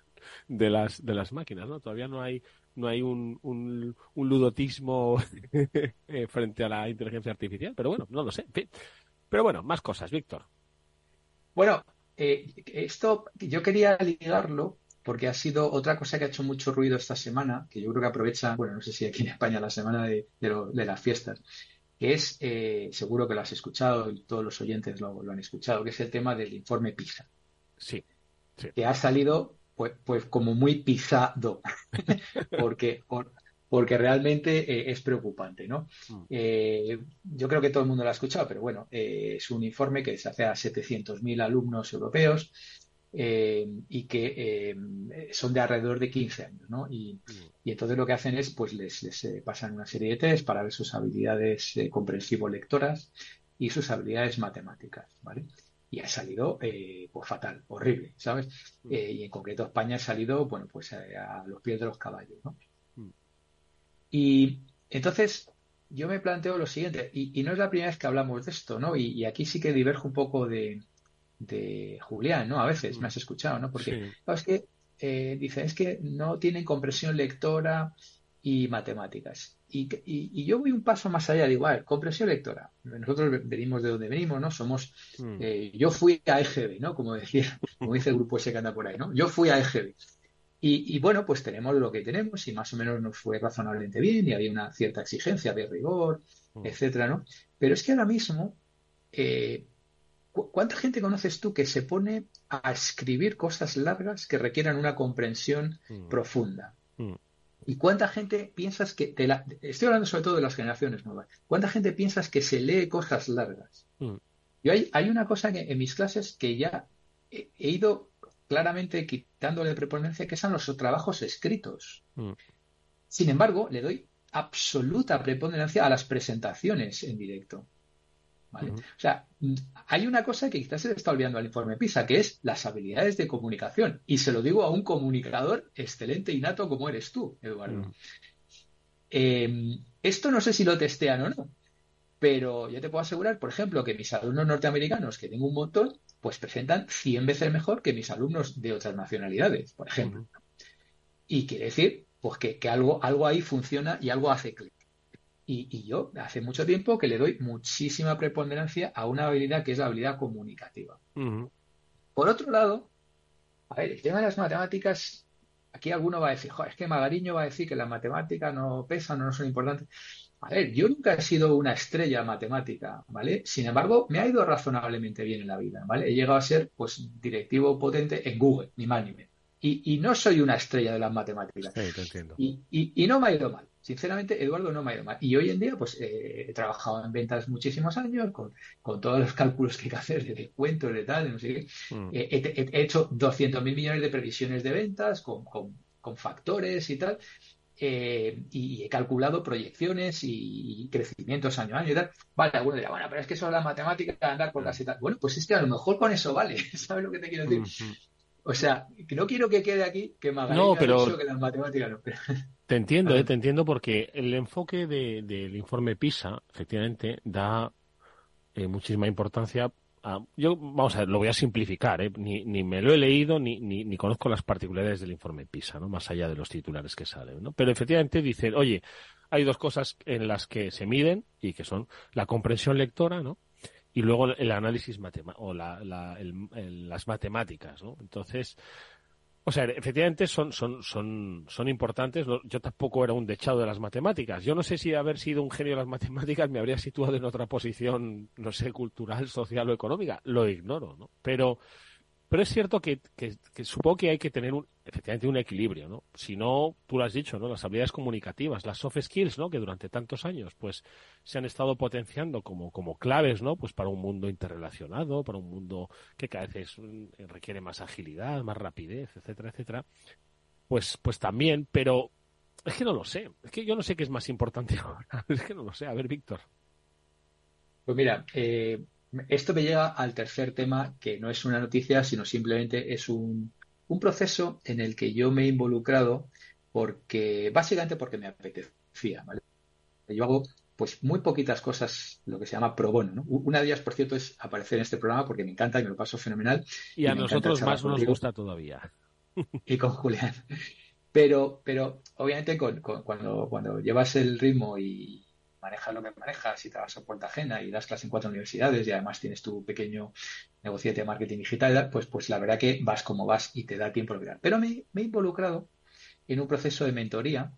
D: las, de las máquinas, ¿no? Todavía no hay, no hay un, un, un ludotismo eh, frente a la inteligencia artificial, pero bueno, no lo sé. Pero bueno, más cosas, Víctor.
H: Bueno, eh, esto yo quería ligarlo porque ha sido otra cosa que ha hecho mucho ruido esta semana, que yo creo que aprovecha, bueno, no sé si aquí en España la semana de, las fiestas, que es, eh, seguro que lo has escuchado y todos los oyentes lo, han escuchado, que es el tema del informe PISA.
D: Sí.
H: Que ha salido pues, pues como muy pisado, porque porque realmente eh, es preocupante, ¿no? Mm. Eh, yo creo que todo el mundo lo ha escuchado, pero bueno, eh, es un informe que se hace a 700.000 alumnos europeos y que son de alrededor de 15 años, ¿no? Y, mm. y entonces lo que hacen es, pues les, les pasan una serie de test para ver sus habilidades comprensivo-lectoras y sus habilidades matemáticas, ¿vale? Y ha salido pues fatal, horrible, ¿sabes? Mm. y en concreto España ha salido, bueno, pues a, a los pies de los caballos, ¿no? Y entonces yo me planteo lo siguiente, y, no es la primera vez que hablamos de esto, ¿no? Y, aquí sí que diverjo un poco de, Julián, ¿no? A veces me has escuchado, ¿no? Porque es que eh, dice, es que no tienen compresión lectora y matemáticas. Y, yo voy un paso más allá, digo, a ver, compresión lectora. Nosotros venimos de donde venimos, ¿no? Somos, mm. eh, yo fui a EGB, ¿no? Como decía, como dice el grupo ese que anda por ahí, ¿no? Yo fui a EGB. Y, bueno, pues tenemos lo que tenemos y más o menos nos fue razonablemente bien y había una cierta exigencia de rigor, mm. etcétera, ¿no? Pero es que ahora mismo, eh, ¿cuánta gente conoces tú que se pone a escribir cosas largas que requieran una comprensión mm. profunda? Mm. ¿Y cuánta gente piensas que te la... Estoy hablando sobre todo de las generaciones nuevas. ¿Cuánta gente piensas que se lee cosas largas? Yo hay, hay, una cosa que en mis clases que ya he ido claramente quitándole preponencia, que son los trabajos escritos. Mm. Sin embargo, le doy absoluta preponderancia a las presentaciones en directo. ¿Vale? O sea, hay una cosa que quizás se le está olvidando al informe PISA, que es las habilidades de comunicación. Y se lo digo a un comunicador excelente y nato como eres tú, Eduardo. Eh, esto no sé si lo testean o no, pero yo te puedo asegurar, por ejemplo, que mis alumnos norteamericanos, que tengo un montón, pues presentan 100 veces mejor que mis alumnos de otras nacionalidades, por ejemplo. Y quiere decir, pues que, algo, algo ahí funciona y algo hace clic. Y, yo hace mucho tiempo que le doy muchísima preponderancia a una habilidad que es la habilidad comunicativa. Por otro lado, a ver, el tema de las matemáticas, aquí alguno va a decir, Joder, es que Magariño va a decir que las matemáticas no pesan, no son importantes. A ver, yo nunca he sido una estrella matemática, ¿vale? Sin embargo, me ha ido razonablemente bien en la vida, ¿vale? He llegado a ser, pues, directivo potente en Google, ni más ni menos. Y, no soy una estrella de las matemáticas.
D: Sí, te entiendo.
H: Y, no me ha ido mal. Sinceramente, Eduardo, no me ha ido mal. Y hoy en día, pues, eh, he trabajado en ventas muchísimos años, con, todos los cálculos que hay que hacer de descuentos, de tal, de no sé qué. Mm. he, hecho 200.000 millones de previsiones de ventas con, con factores y tal. Eh, y he calculado proyecciones y crecimientos año a año y tal. Vale, alguno dirá, bueno, pero es que eso es la matemática de andar con las y tal. Bueno, pues es que a lo mejor con eso vale, ¿sabes lo que te quiero decir? O sea, no quiero que quede aquí que
D: no, pero...
H: que las matemáticas no.
D: Te entiendo, eh, te entiendo porque el enfoque del informe PISA, efectivamente, da eh, muchísima importancia yo, vamos a ver, lo voy a simplificar, ¿eh? ni, ni, me lo he leído ni, ni, ni, conozco las particularidades del informe PISA, ¿no? Más allá de los titulares que salen, ¿no? Pero efectivamente dice, oye, hay dos cosas en las que se miden y que son la comprensión lectora, ¿no? Y luego el análisis matemático, o la, la, las matemáticas, ¿no? Entonces, o sea, efectivamente son, son, son, son importantes. Yo tampoco era un dechado de las matemáticas. Yo no sé si haber sido un genio de las matemáticas me habría situado en otra posición, no sé, cultural, social o económica. Lo ignoro, ¿no? Pero, pero es cierto que, que, supongo que hay que tener un, efectivamente un equilibrio, ¿no? Si no, tú lo has dicho, ¿no? Las habilidades comunicativas, las soft skills, ¿no? Que durante tantos años, pues, se han estado potenciando como, como claves, ¿no? Pues para un mundo interrelacionado, para un mundo que cada vez mm, requiere más agilidad, más rapidez, etcétera, etcétera. Pues, pues también, pero es que no lo sé. Es que yo no sé qué es más importante ahora. Es que no lo sé. A ver, Víctor.
H: Pues mira, eh, esto me llega al tercer tema, que no es una noticia, sino simplemente es un, proceso en el que yo me he involucrado porque, básicamente porque me apetecía, ¿vale? Yo hago pues muy poquitas cosas, lo que se llama pro bono. ¿no? Una de ellas, por cierto, es aparecer en este programa porque me encanta y me lo paso fenomenal.
D: Y, a nosotros más nos gusta todavía.
H: Y con Julián. Pero, pero obviamente cuando, cuando llevas el ritmo y, manejas lo que manejas y te vas a puerta ajena y das clase en cuatro universidades y además tienes tu pequeño negocio de marketing digital, pues, pues la verdad que vas como vas y te da tiempo de mirar. Pero me, he involucrado en un proceso de mentoría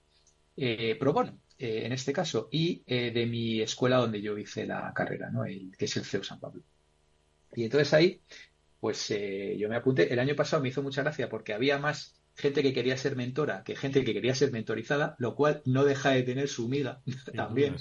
H: eh, pro bono, eh, en este caso, y eh, de mi escuela donde yo hice la carrera, ¿no? El, que es el CEU San Pablo. Y entonces ahí, pues yo me apunté. El año pasado me hizo mucha gracia porque había más gente que quería ser mentora que gente que quería ser mentorizada, lo cual no deja de tener su miga también.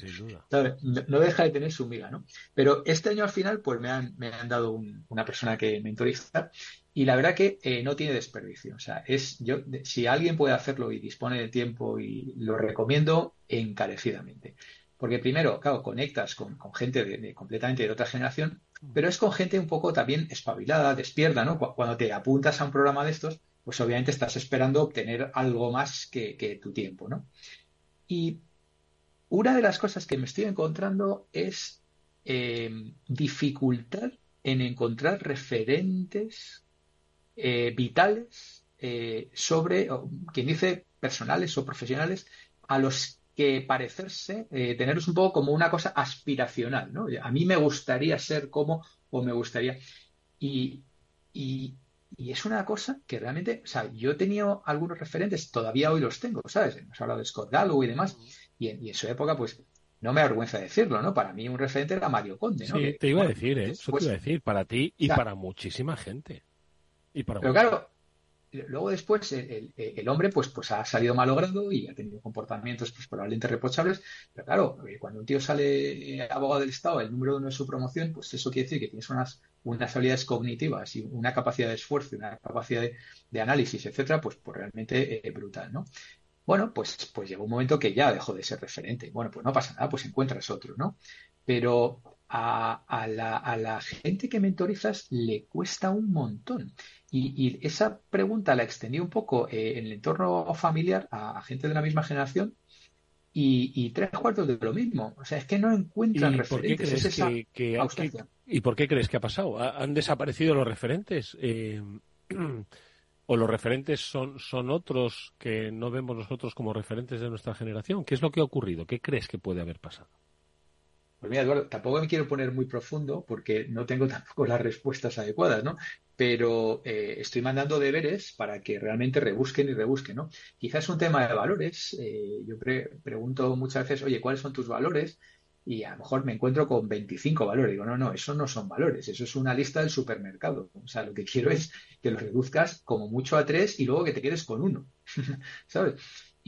H: No, deja de tener su miga, ¿no? Pero este año al final, pues me han, me han dado una persona que mentoriza y la verdad que eh, no tiene desperdicio. O sea, es yo, si alguien puede hacerlo y dispone de tiempo y lo recomiendo encarecidamente. Porque primero, claro, conectas con, gente de, completamente de otra generación, pero es con gente un poco también espabilada, despierta, ¿no? Cuando te apuntas a un programa de estos, pues obviamente estás esperando obtener algo más que, tu tiempo, ¿no? Y una de las cosas que me estoy encontrando es eh, dificultad en encontrar referentes eh, vitales eh, sobre, quien dice personales o profesionales, a los que parecerse, tenerlos un poco como una cosa aspiracional, ¿no? A mí me gustaría ser como, o me gustaría. y es una cosa que realmente, o sea, yo he tenido algunos referentes, todavía hoy los tengo, ¿sabes? Hemos hablado de Scott Galloway y demás, y en, su época, pues, no me avergüenza decirlo, ¿no? Para mí un referente era Mario Conde, ¿no?
D: Sí, te iba a decir, ¿eh? Eso te iba a decir, para ti y para muchísima gente. Y para
H: pero claro, luego después el, hombre pues, pues ha salido malogrado y ha tenido comportamientos pues, probablemente reprochables, pero claro, eh, cuando un tío sale abogado del Estado, el número uno de su promoción, pues eso quiere decir que tienes unas unas habilidades cognitivas y una capacidad de esfuerzo y una capacidad de, análisis, etcétera, pues, pues realmente eh, brutal, ¿no? Bueno, pues, pues llegó un momento que ya dejó de ser referente. Bueno, pues no pasa nada, pues encuentras otro, ¿no? Pero a, la, gente que mentorizas le cuesta un montón. Y, esa pregunta la extendí un poco eh, en el entorno familiar a, gente de la misma generación y, tres cuartos de lo mismo. O sea, es que no encuentran referentes.
D: ¿Y por qué crees que ha pasado? ¿Han desaparecido los referentes? Eh, ¿O los referentes son, son otros que no vemos nosotros como referentes de nuestra generación? ¿Qué es lo que ha ocurrido? ¿Qué crees que puede haber pasado?
H: Pues mira, Eduardo, tampoco me quiero poner muy profundo porque no tengo tampoco las respuestas adecuadas, ¿no? Pero eh, estoy mandando deberes para que realmente rebusquen y rebusquen, ¿no? Quizás un tema de valores. Eh, yo pregunto muchas veces, oye, ¿cuáles son tus valores? Y a lo mejor me encuentro con 25 valores. Digo, no, no, eso no son valores, eso es una lista del supermercado. O sea, lo que quiero es que los reduzcas como mucho a tres y luego que te quedes con uno. ¿Sabes?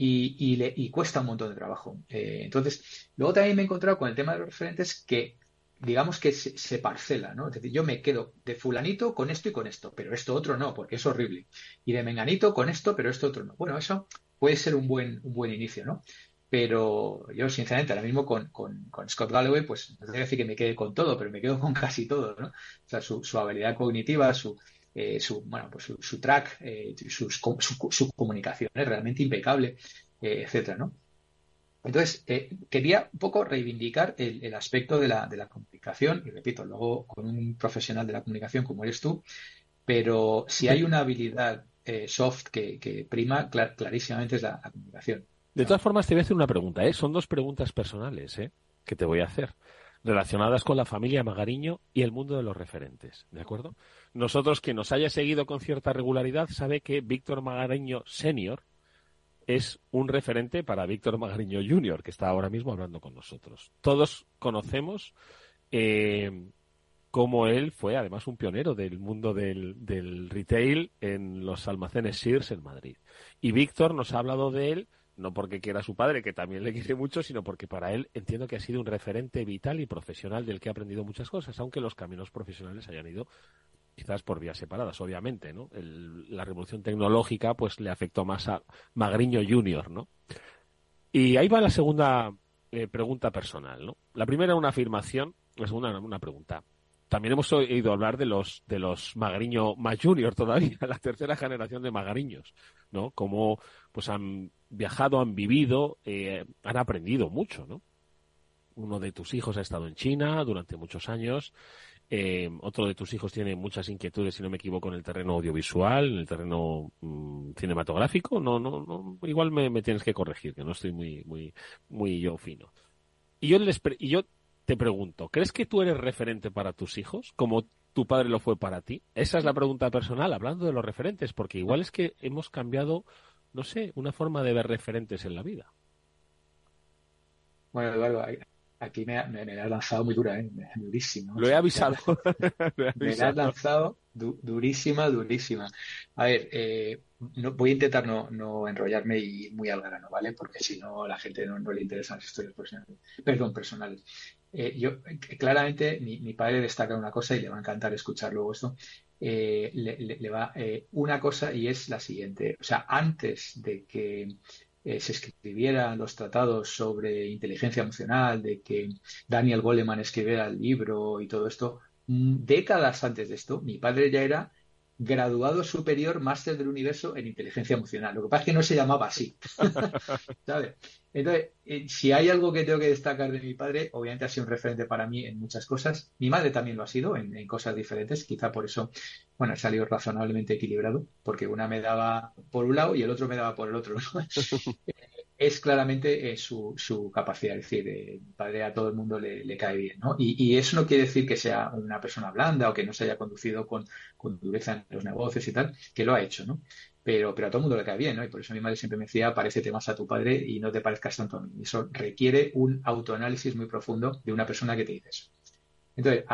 H: y, le, y cuesta un montón de trabajo. Eh, entonces, luego también me he encontrado con el tema de los referentes que, digamos que se, parcela, ¿no? Es decir, yo me quedo de fulanito con esto y con esto, pero esto otro no, porque es horrible. Y de menganito con esto, pero esto otro no. Bueno, eso puede ser un buen, un buen inicio, ¿no? Pero yo, sinceramente, ahora mismo con, con, Scott Galloway, pues no te decir que me quede con todo, pero me quedo con casi todo, ¿no? O sea, su, su habilidad cognitiva, su, eh, su, bueno, pues su, track, eh, su, comunicación es realmente impecable, eh, etcétera, ¿no? Entonces, quería un poco reivindicar el, aspecto de la, de la, comunicación, y repito, luego con un profesional de la comunicación como eres tú, pero si hay una habilidad soft que, prima, clarísimamente es la, comunicación.
D: De todas formas, te voy a hacer una pregunta, ¿eh? Son dos preguntas personales, ¿eh? Que te voy a hacer relacionadas con la familia Magariño y el mundo de los referentes, ¿de acuerdo? Nosotros, que nos haya seguido con cierta regularidad, sabe que Víctor Magariño Senior es un referente para Víctor Magariño Junior, que está ahora mismo hablando con nosotros. Todos conocemos eh, cómo él fue, además, un pionero del mundo del, del retail en los almacenes Sears en Madrid. Y Víctor nos ha hablado de él no porque quiera a su padre, que también le quiere mucho, sino porque para él entiendo que ha sido un referente vital y profesional del que ha aprendido muchas cosas, aunque los caminos profesionales hayan ido quizás por vías separadas, obviamente, ¿no? la revolución tecnológica pues le afectó más a Magriño Junior, ¿no? Y ahí va la segunda eh, pregunta personal, ¿no? La primera una afirmación, la segunda una pregunta. También hemos oído hablar de los de los Magariño más Junior todavía, la tercera generación de Magariños, ¿no? Como pues han viajado, han vivido, eh, han aprendido mucho, ¿no? Uno de tus hijos ha estado en China durante muchos años, eh, otro de tus hijos tiene muchas inquietudes, si no me equivoco, en el terreno audiovisual, en el terreno mm, cinematográfico. No, no, no, igual me, me, tienes que corregir, que no estoy muy, muy, muy yo fino. Y yo les, y yo te pregunto, ¿crees que tú eres referente para tus hijos como tu padre lo fue para ti? Esa es la pregunta personal, hablando de los referentes, porque igual es que hemos cambiado, no sé, una forma de ver referentes en la vida.
H: Bueno, Eduardo, aquí me, me, has lanzado muy dura, ¿eh? durísimo.
D: Lo he avisado.
H: me has lanzado durísima, durísima. A ver, eh, no, voy a intentar no, no, enrollarme y muy al grano, ¿vale? Porque si no, la gente no, no le interesan las historias personales. Perdón, personales. Eh, yo, eh, claramente, mi, padre destaca una cosa y le va a encantar escuchar luego esto. Eh, le, va una cosa y es la siguiente. O sea, antes de que se escribieran los tratados sobre inteligencia emocional, de que Daniel Goleman escribiera el libro y todo esto, mm, décadas antes de esto, mi padre ya era graduado superior máster del universo en inteligencia emocional. Lo que pasa es que no se llamaba así. ¿Sabes? Entonces, eh, si hay algo que tengo que destacar de mi padre, obviamente ha sido un referente para mí en muchas cosas. Mi madre también lo ha sido en, cosas diferentes. Quizá por eso, bueno, he salido razonablemente equilibrado, porque una me daba por un lado y el otro me daba por el otro. es claramente eh, su, su, capacidad. Es decir, eh, mi padre a todo el mundo le, cae bien, ¿no? Y, eso no quiere decir que sea una persona blanda o que no se haya conducido con, con, dureza en los negocios y tal, que lo ha hecho, ¿no? Pero, pero a todo el mundo le cae bien, ¿no? Y por eso mi madre siempre me decía, parécete más a tu padre y no te parezcas tanto a mí. Eso requiere un autoanálisis muy profundo de una persona que te dice eso. Entonces,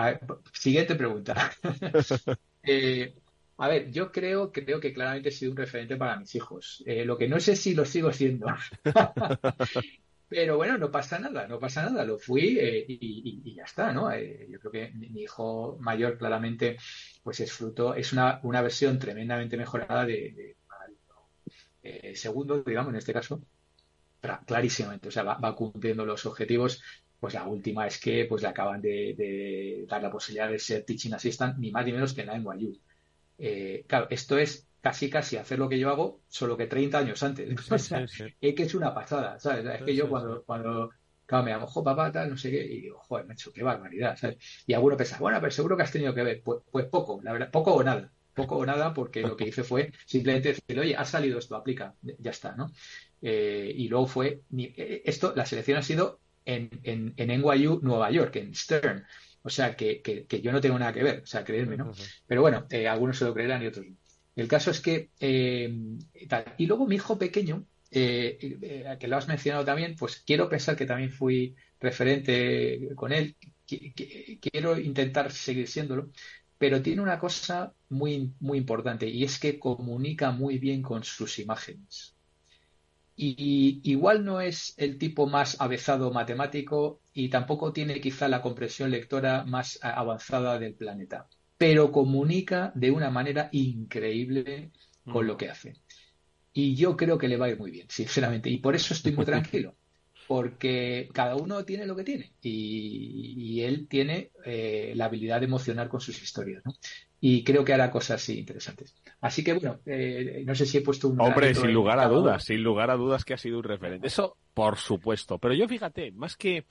H: siguiente pregunta. eh, a ver, yo creo, creo que claramente he sido un referente para mis hijos. Eh, lo que no sé si lo sigo siendo. Pero bueno, no pasa nada, no pasa nada. Lo fui eh, y, ya está, ¿no? Eh, yo creo que mi, hijo mayor claramente, pues es fruto, es una, una versión tremendamente mejorada de, segundo, digamos, en este caso, clarísimamente. O sea, va, cumpliendo los objetivos pues la última es que pues le acaban de, dar la posibilidad de ser teaching assistant ni más ni menos que en la NYU. Eh, claro, esto es casi casi hacer lo que yo hago, solo que 30 años antes. Es que es una pasada, ¿sabes? Es que yo cuando, cuando claro, me llamo, papá, tal, no sé qué, y digo, joder, hecho qué barbaridad, ¿sabes? Y alguno piensa, bueno, pero seguro que has tenido que ver. Pues, pues poco, la verdad, poco o nada. Poco o nada, porque lo que hice fue simplemente decirle, oye, ha salido esto, aplica, ya está, ¿no? Eh, y luego fue, eh, esto, la selección ha sido en, en, en NYU, Nueva York, en Stern. O sea, que, que, yo no tengo nada que ver, o sea, creerme, ¿no? Pero bueno, eh, algunos se lo creerán y otros no. El caso es que, y luego mi hijo pequeño, que lo has mencionado también, pues quiero pensar que también fui referente con él, quiero intentar seguir siéndolo, pero tiene una cosa muy, muy importante y es que comunica muy bien con sus imágenes. Y igual no es el tipo más avezado matemático y tampoco tiene quizá la comprensión lectora más avanzada del planeta, pero comunica de una manera increíble con mm. lo que hace. Y yo creo que le va a ir muy bien, sinceramente. Y por eso estoy muy tranquilo porque cada uno tiene lo que tiene y, él tiene eh, la habilidad de emocionar con sus historias, ¿no? Y creo que hará cosas interesantes. Así que bueno, eh, no sé si he puesto un...
D: Hombre, sin lugar a dudas, sin lugar a dudas que ha sido un referente. Eso, por supuesto. Pero yo fíjate, más que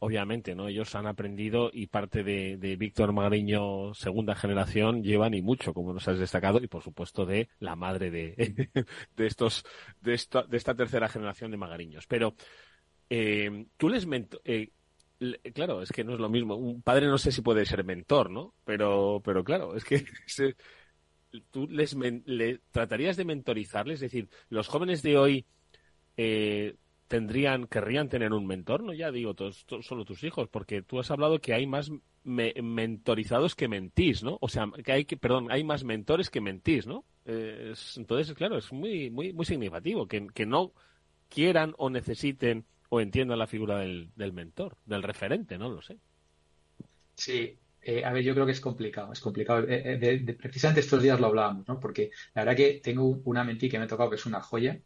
D: obviamente, ¿no? Ellos han aprendido y parte de, Víctor Magariño, segunda generación, llevan y mucho, como nos has destacado, y por supuesto de la madre de, de estos, de esta, de esta tercera generación de Magariños. Pero eh, tú les eh, claro, es que no es lo mismo. Un padre no sé si puede ser mentor, ¿no? Pero, pero claro, es que tú les le, tratarías de mentorizarles, es decir, los jóvenes de hoy eh, tendrían, querrían tener un mentor, no ya digo todos, solo tus hijos, porque tú has hablado que hay más mentorizados que mentís, ¿no? O sea, que hay que, perdón, hay más mentores que mentís, ¿no? entonces, claro, es muy, muy, muy significativo que, que no quieran o necesiten o entiendan la figura del, mentor, del referente, no lo sé.
H: Sí, eh, a ver, yo creo que es complicado, es complicado. Eh, eh, precisamente estos días lo hablábamos, ¿no? Porque la verdad que tengo una mentí que me ha tocado que es una joya,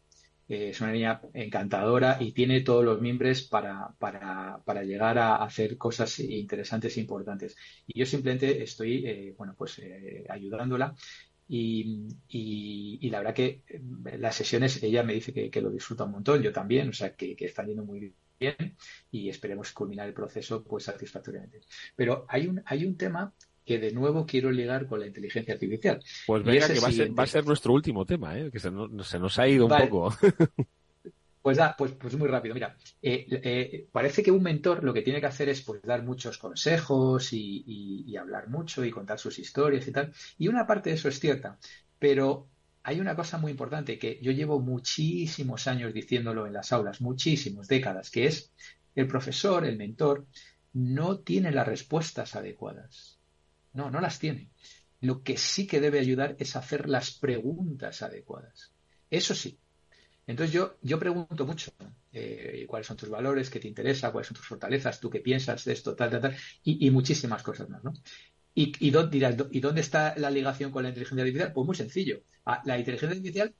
H: es una niña encantadora y tiene todos los miembros para, para, para, llegar a hacer cosas interesantes e importantes. Y yo simplemente estoy, bueno, pues ayudándola y, y, la verdad que eh, las sesiones, ella me dice que, lo disfruta un montón, yo también, o sea, que, que están yendo muy bien y esperemos culminar el proceso pues satisfactoriamente. Pero hay un, hay un tema que de nuevo quiero ligar con la inteligencia artificial.
D: Pues venga, que va a, ser, va a, ser, nuestro último tema, ¿eh? que se nos, se nos ha ido un poco.
H: Pues, pues, pues muy rápido. Mira, eh, eh, parece que un mentor lo que tiene que hacer es pues, dar muchos consejos y, hablar mucho y contar sus historias y tal. Y una parte de eso es cierta, pero hay una cosa muy importante que yo llevo muchísimos años diciéndolo en las aulas, muchísimos, décadas, que es el profesor, el mentor, no tiene las respuestas adecuadas. No, no las tiene. Lo que sí que debe ayudar es hacer las preguntas adecuadas. Eso sí, entonces yo, yo pregunto mucho eh, cuáles son tus valores, qué te interesa, cuáles son tus fortalezas, tú qué piensas de esto, tal, tal, tal, y, muchísimas cosas más, ¿no? ¿Y, y, dónde, ¿Y dónde está la ligación con la inteligencia artificial? Pues muy sencillo. La inteligencia artificial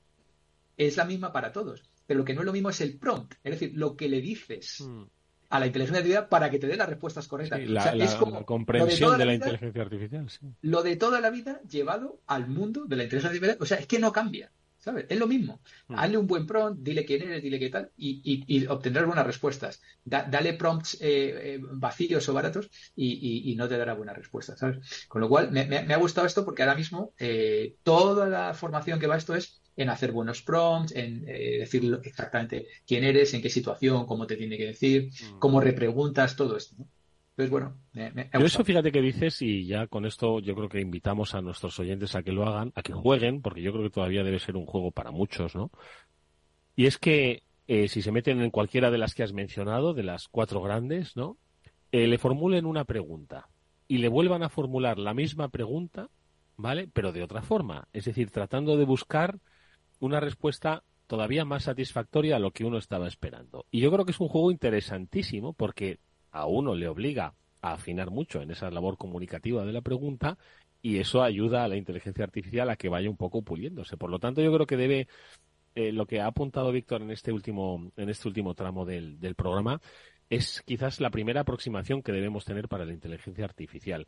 H: es la misma para todos, pero lo que no es lo mismo es el prompt, es decir, lo que le dices hmm. a la inteligencia artificial para que te dé las respuestas correctas.
D: la, es como comprensión de, la, inteligencia artificial.
H: Lo de toda la vida llevado al mundo de la inteligencia artificial, o sea, es que no cambia. Es lo mismo. Mm. Hazle un buen prompt, dile quién eres, dile qué tal, y, obtendrás buenas respuestas. dale prompts eh, eh, vacíos o baratos y, no te dará buenas respuestas, ¿sabes? Con lo cual, me, ha gustado esto porque ahora mismo eh, toda la formación que va esto es en hacer buenos prompts, en decir exactamente quién eres, en qué situación, cómo te tiene que decir, mm. cómo repreguntas, todo esto. ¿no? Pues bueno,
D: eso fíjate que dices y ya con esto yo creo que invitamos a nuestros oyentes a que lo hagan, a que jueguen, porque yo creo que todavía debe ser un juego para muchos, ¿no? Y es que eh, si se meten en cualquiera de las que has mencionado, de las cuatro grandes, ¿no? Eh, le formulen una pregunta y le vuelvan a formular la misma pregunta, ¿vale? Pero de otra forma, es decir, tratando de buscar una respuesta todavía más satisfactoria a lo que uno estaba esperando. Y yo creo que es un juego interesantísimo porque a uno le obliga a afinar mucho en esa labor comunicativa de la pregunta y eso ayuda a la inteligencia artificial a que vaya un poco puliéndose. Por lo tanto, yo creo que debe eh, lo que ha apuntado Víctor en este último en este último tramo del, del programa es quizás la primera aproximación que debemos tener para la inteligencia artificial.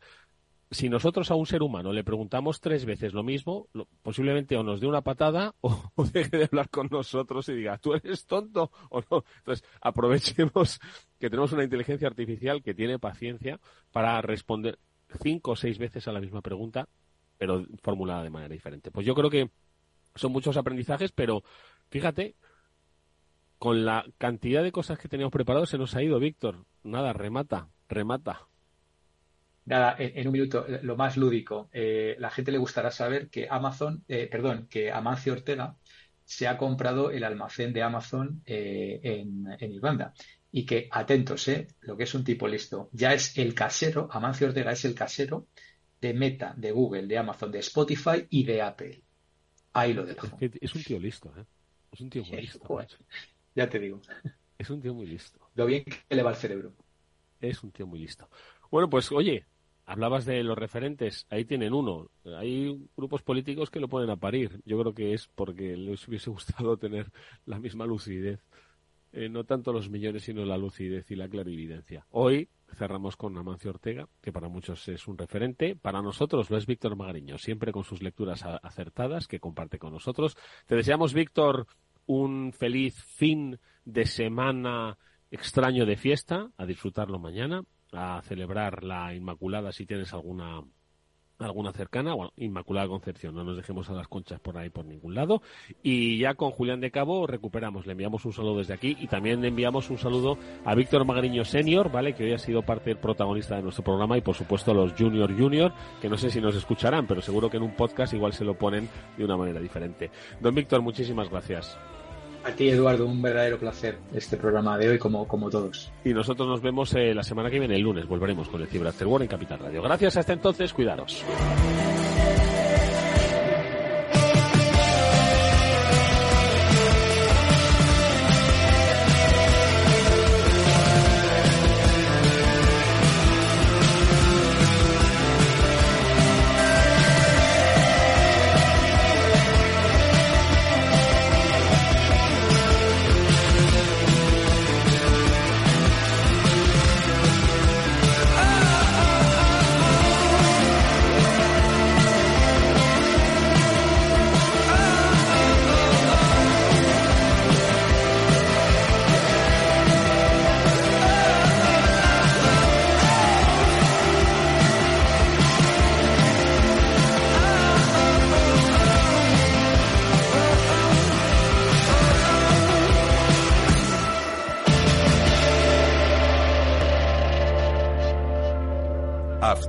D: Si nosotros a un ser humano le preguntamos tres veces lo mismo, posiblemente o nos dé una patada o, o, deje de hablar con nosotros y diga, ¿tú eres tonto o no? Entonces, aprovechemos que tenemos una inteligencia artificial que tiene paciencia para responder cinco o seis veces a la misma pregunta, pero formulada de manera diferente. Pues yo creo que son muchos aprendizajes, pero fíjate, con la cantidad de cosas que teníamos preparados se nos ha ido, Víctor. Nada, remata, remata.
H: Nada, en, un minuto, lo más lúdico. Eh, la gente le gustará saber que Amazon, eh, perdón, que Amancio Ortega se ha comprado el almacén de Amazon eh, en, en, Irlanda. Y que, atentos, eh, lo que es un tipo listo, ya es el casero, Amancio Ortega es el casero de Meta, de Google, de Amazon, de Spotify y de Apple. Ahí lo dejo.
D: Es, un tío listo, ¿eh? Es un tío muy listo.
H: Ya te digo.
D: Es un tío muy listo.
H: Lo bien que le va el cerebro.
D: Es un tío muy listo. Bueno, pues oye, hablabas de los referentes, ahí tienen uno. Hay grupos políticos que lo ponen a parir. Yo creo que es porque les hubiese gustado tener la misma lucidez. Eh, no tanto los millones, sino la lucidez y la clarividencia. Hoy cerramos con Amancio Ortega, que para muchos es un referente. Para nosotros lo es Víctor Magariño, siempre con sus lecturas acertadas que comparte con nosotros. Te deseamos, Víctor, un feliz fin de semana extraño de fiesta, a disfrutarlo mañana, a celebrar la Inmaculada si tienes alguna alguna cercana, bueno, Inmaculada Concepción, no nos dejemos a las conchas por ahí por ningún lado. Y ya con Julián de Cabo recuperamos, le enviamos un saludo desde aquí y también le enviamos un saludo a Víctor Magariño Senior, ¿vale? Que hoy ha sido parte protagonista de nuestro programa y por supuesto a los Junior Junior, que no sé si nos escucharán, pero seguro que en un podcast igual se lo ponen de una manera diferente. Don Víctor, muchísimas gracias.
H: A ti, Eduardo, un verdadero placer este programa de hoy, como, como todos.
D: Y nosotros nos vemos eh, la semana que viene, el lunes. Volveremos con el Cyber After World en Capital Radio. Gracias, hasta entonces, cuidaros.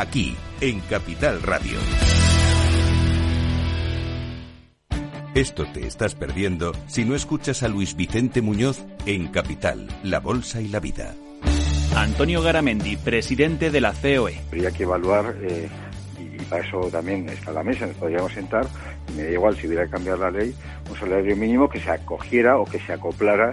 G: aquí en Capital Radio. Esto te estás perdiendo si no escuchas a Luis Vicente Muñoz en Capital, La Bolsa y la Vida.
I: Antonio Garamendi, presidente de la COE.
J: Habría que evaluar, eh, y para eso también está la mesa, nos podríamos sentar, y me da igual si hubiera que cambiar la ley, un salario mínimo que se acogiera o que se acoplara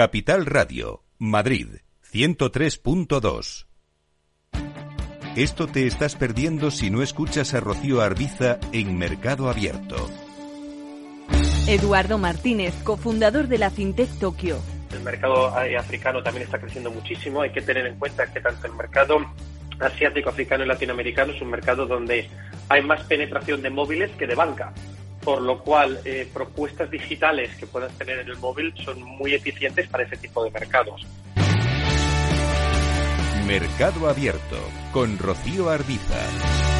G: Capital Radio, Madrid, 103.2. Esto te estás perdiendo si no escuchas a Rocío Arbiza en Mercado Abierto.
K: Eduardo Martínez, cofundador de la FinTech Tokio.
L: El mercado africano también está creciendo muchísimo. Hay que tener en cuenta que tanto el mercado asiático, africano y latinoamericano es un mercado donde hay más penetración de móviles que de banca por lo cual eh, propuestas digitales que puedas tener en el móvil son muy eficientes para ese tipo de mercados.
G: Mercado Abierto con Rocío Arbiza.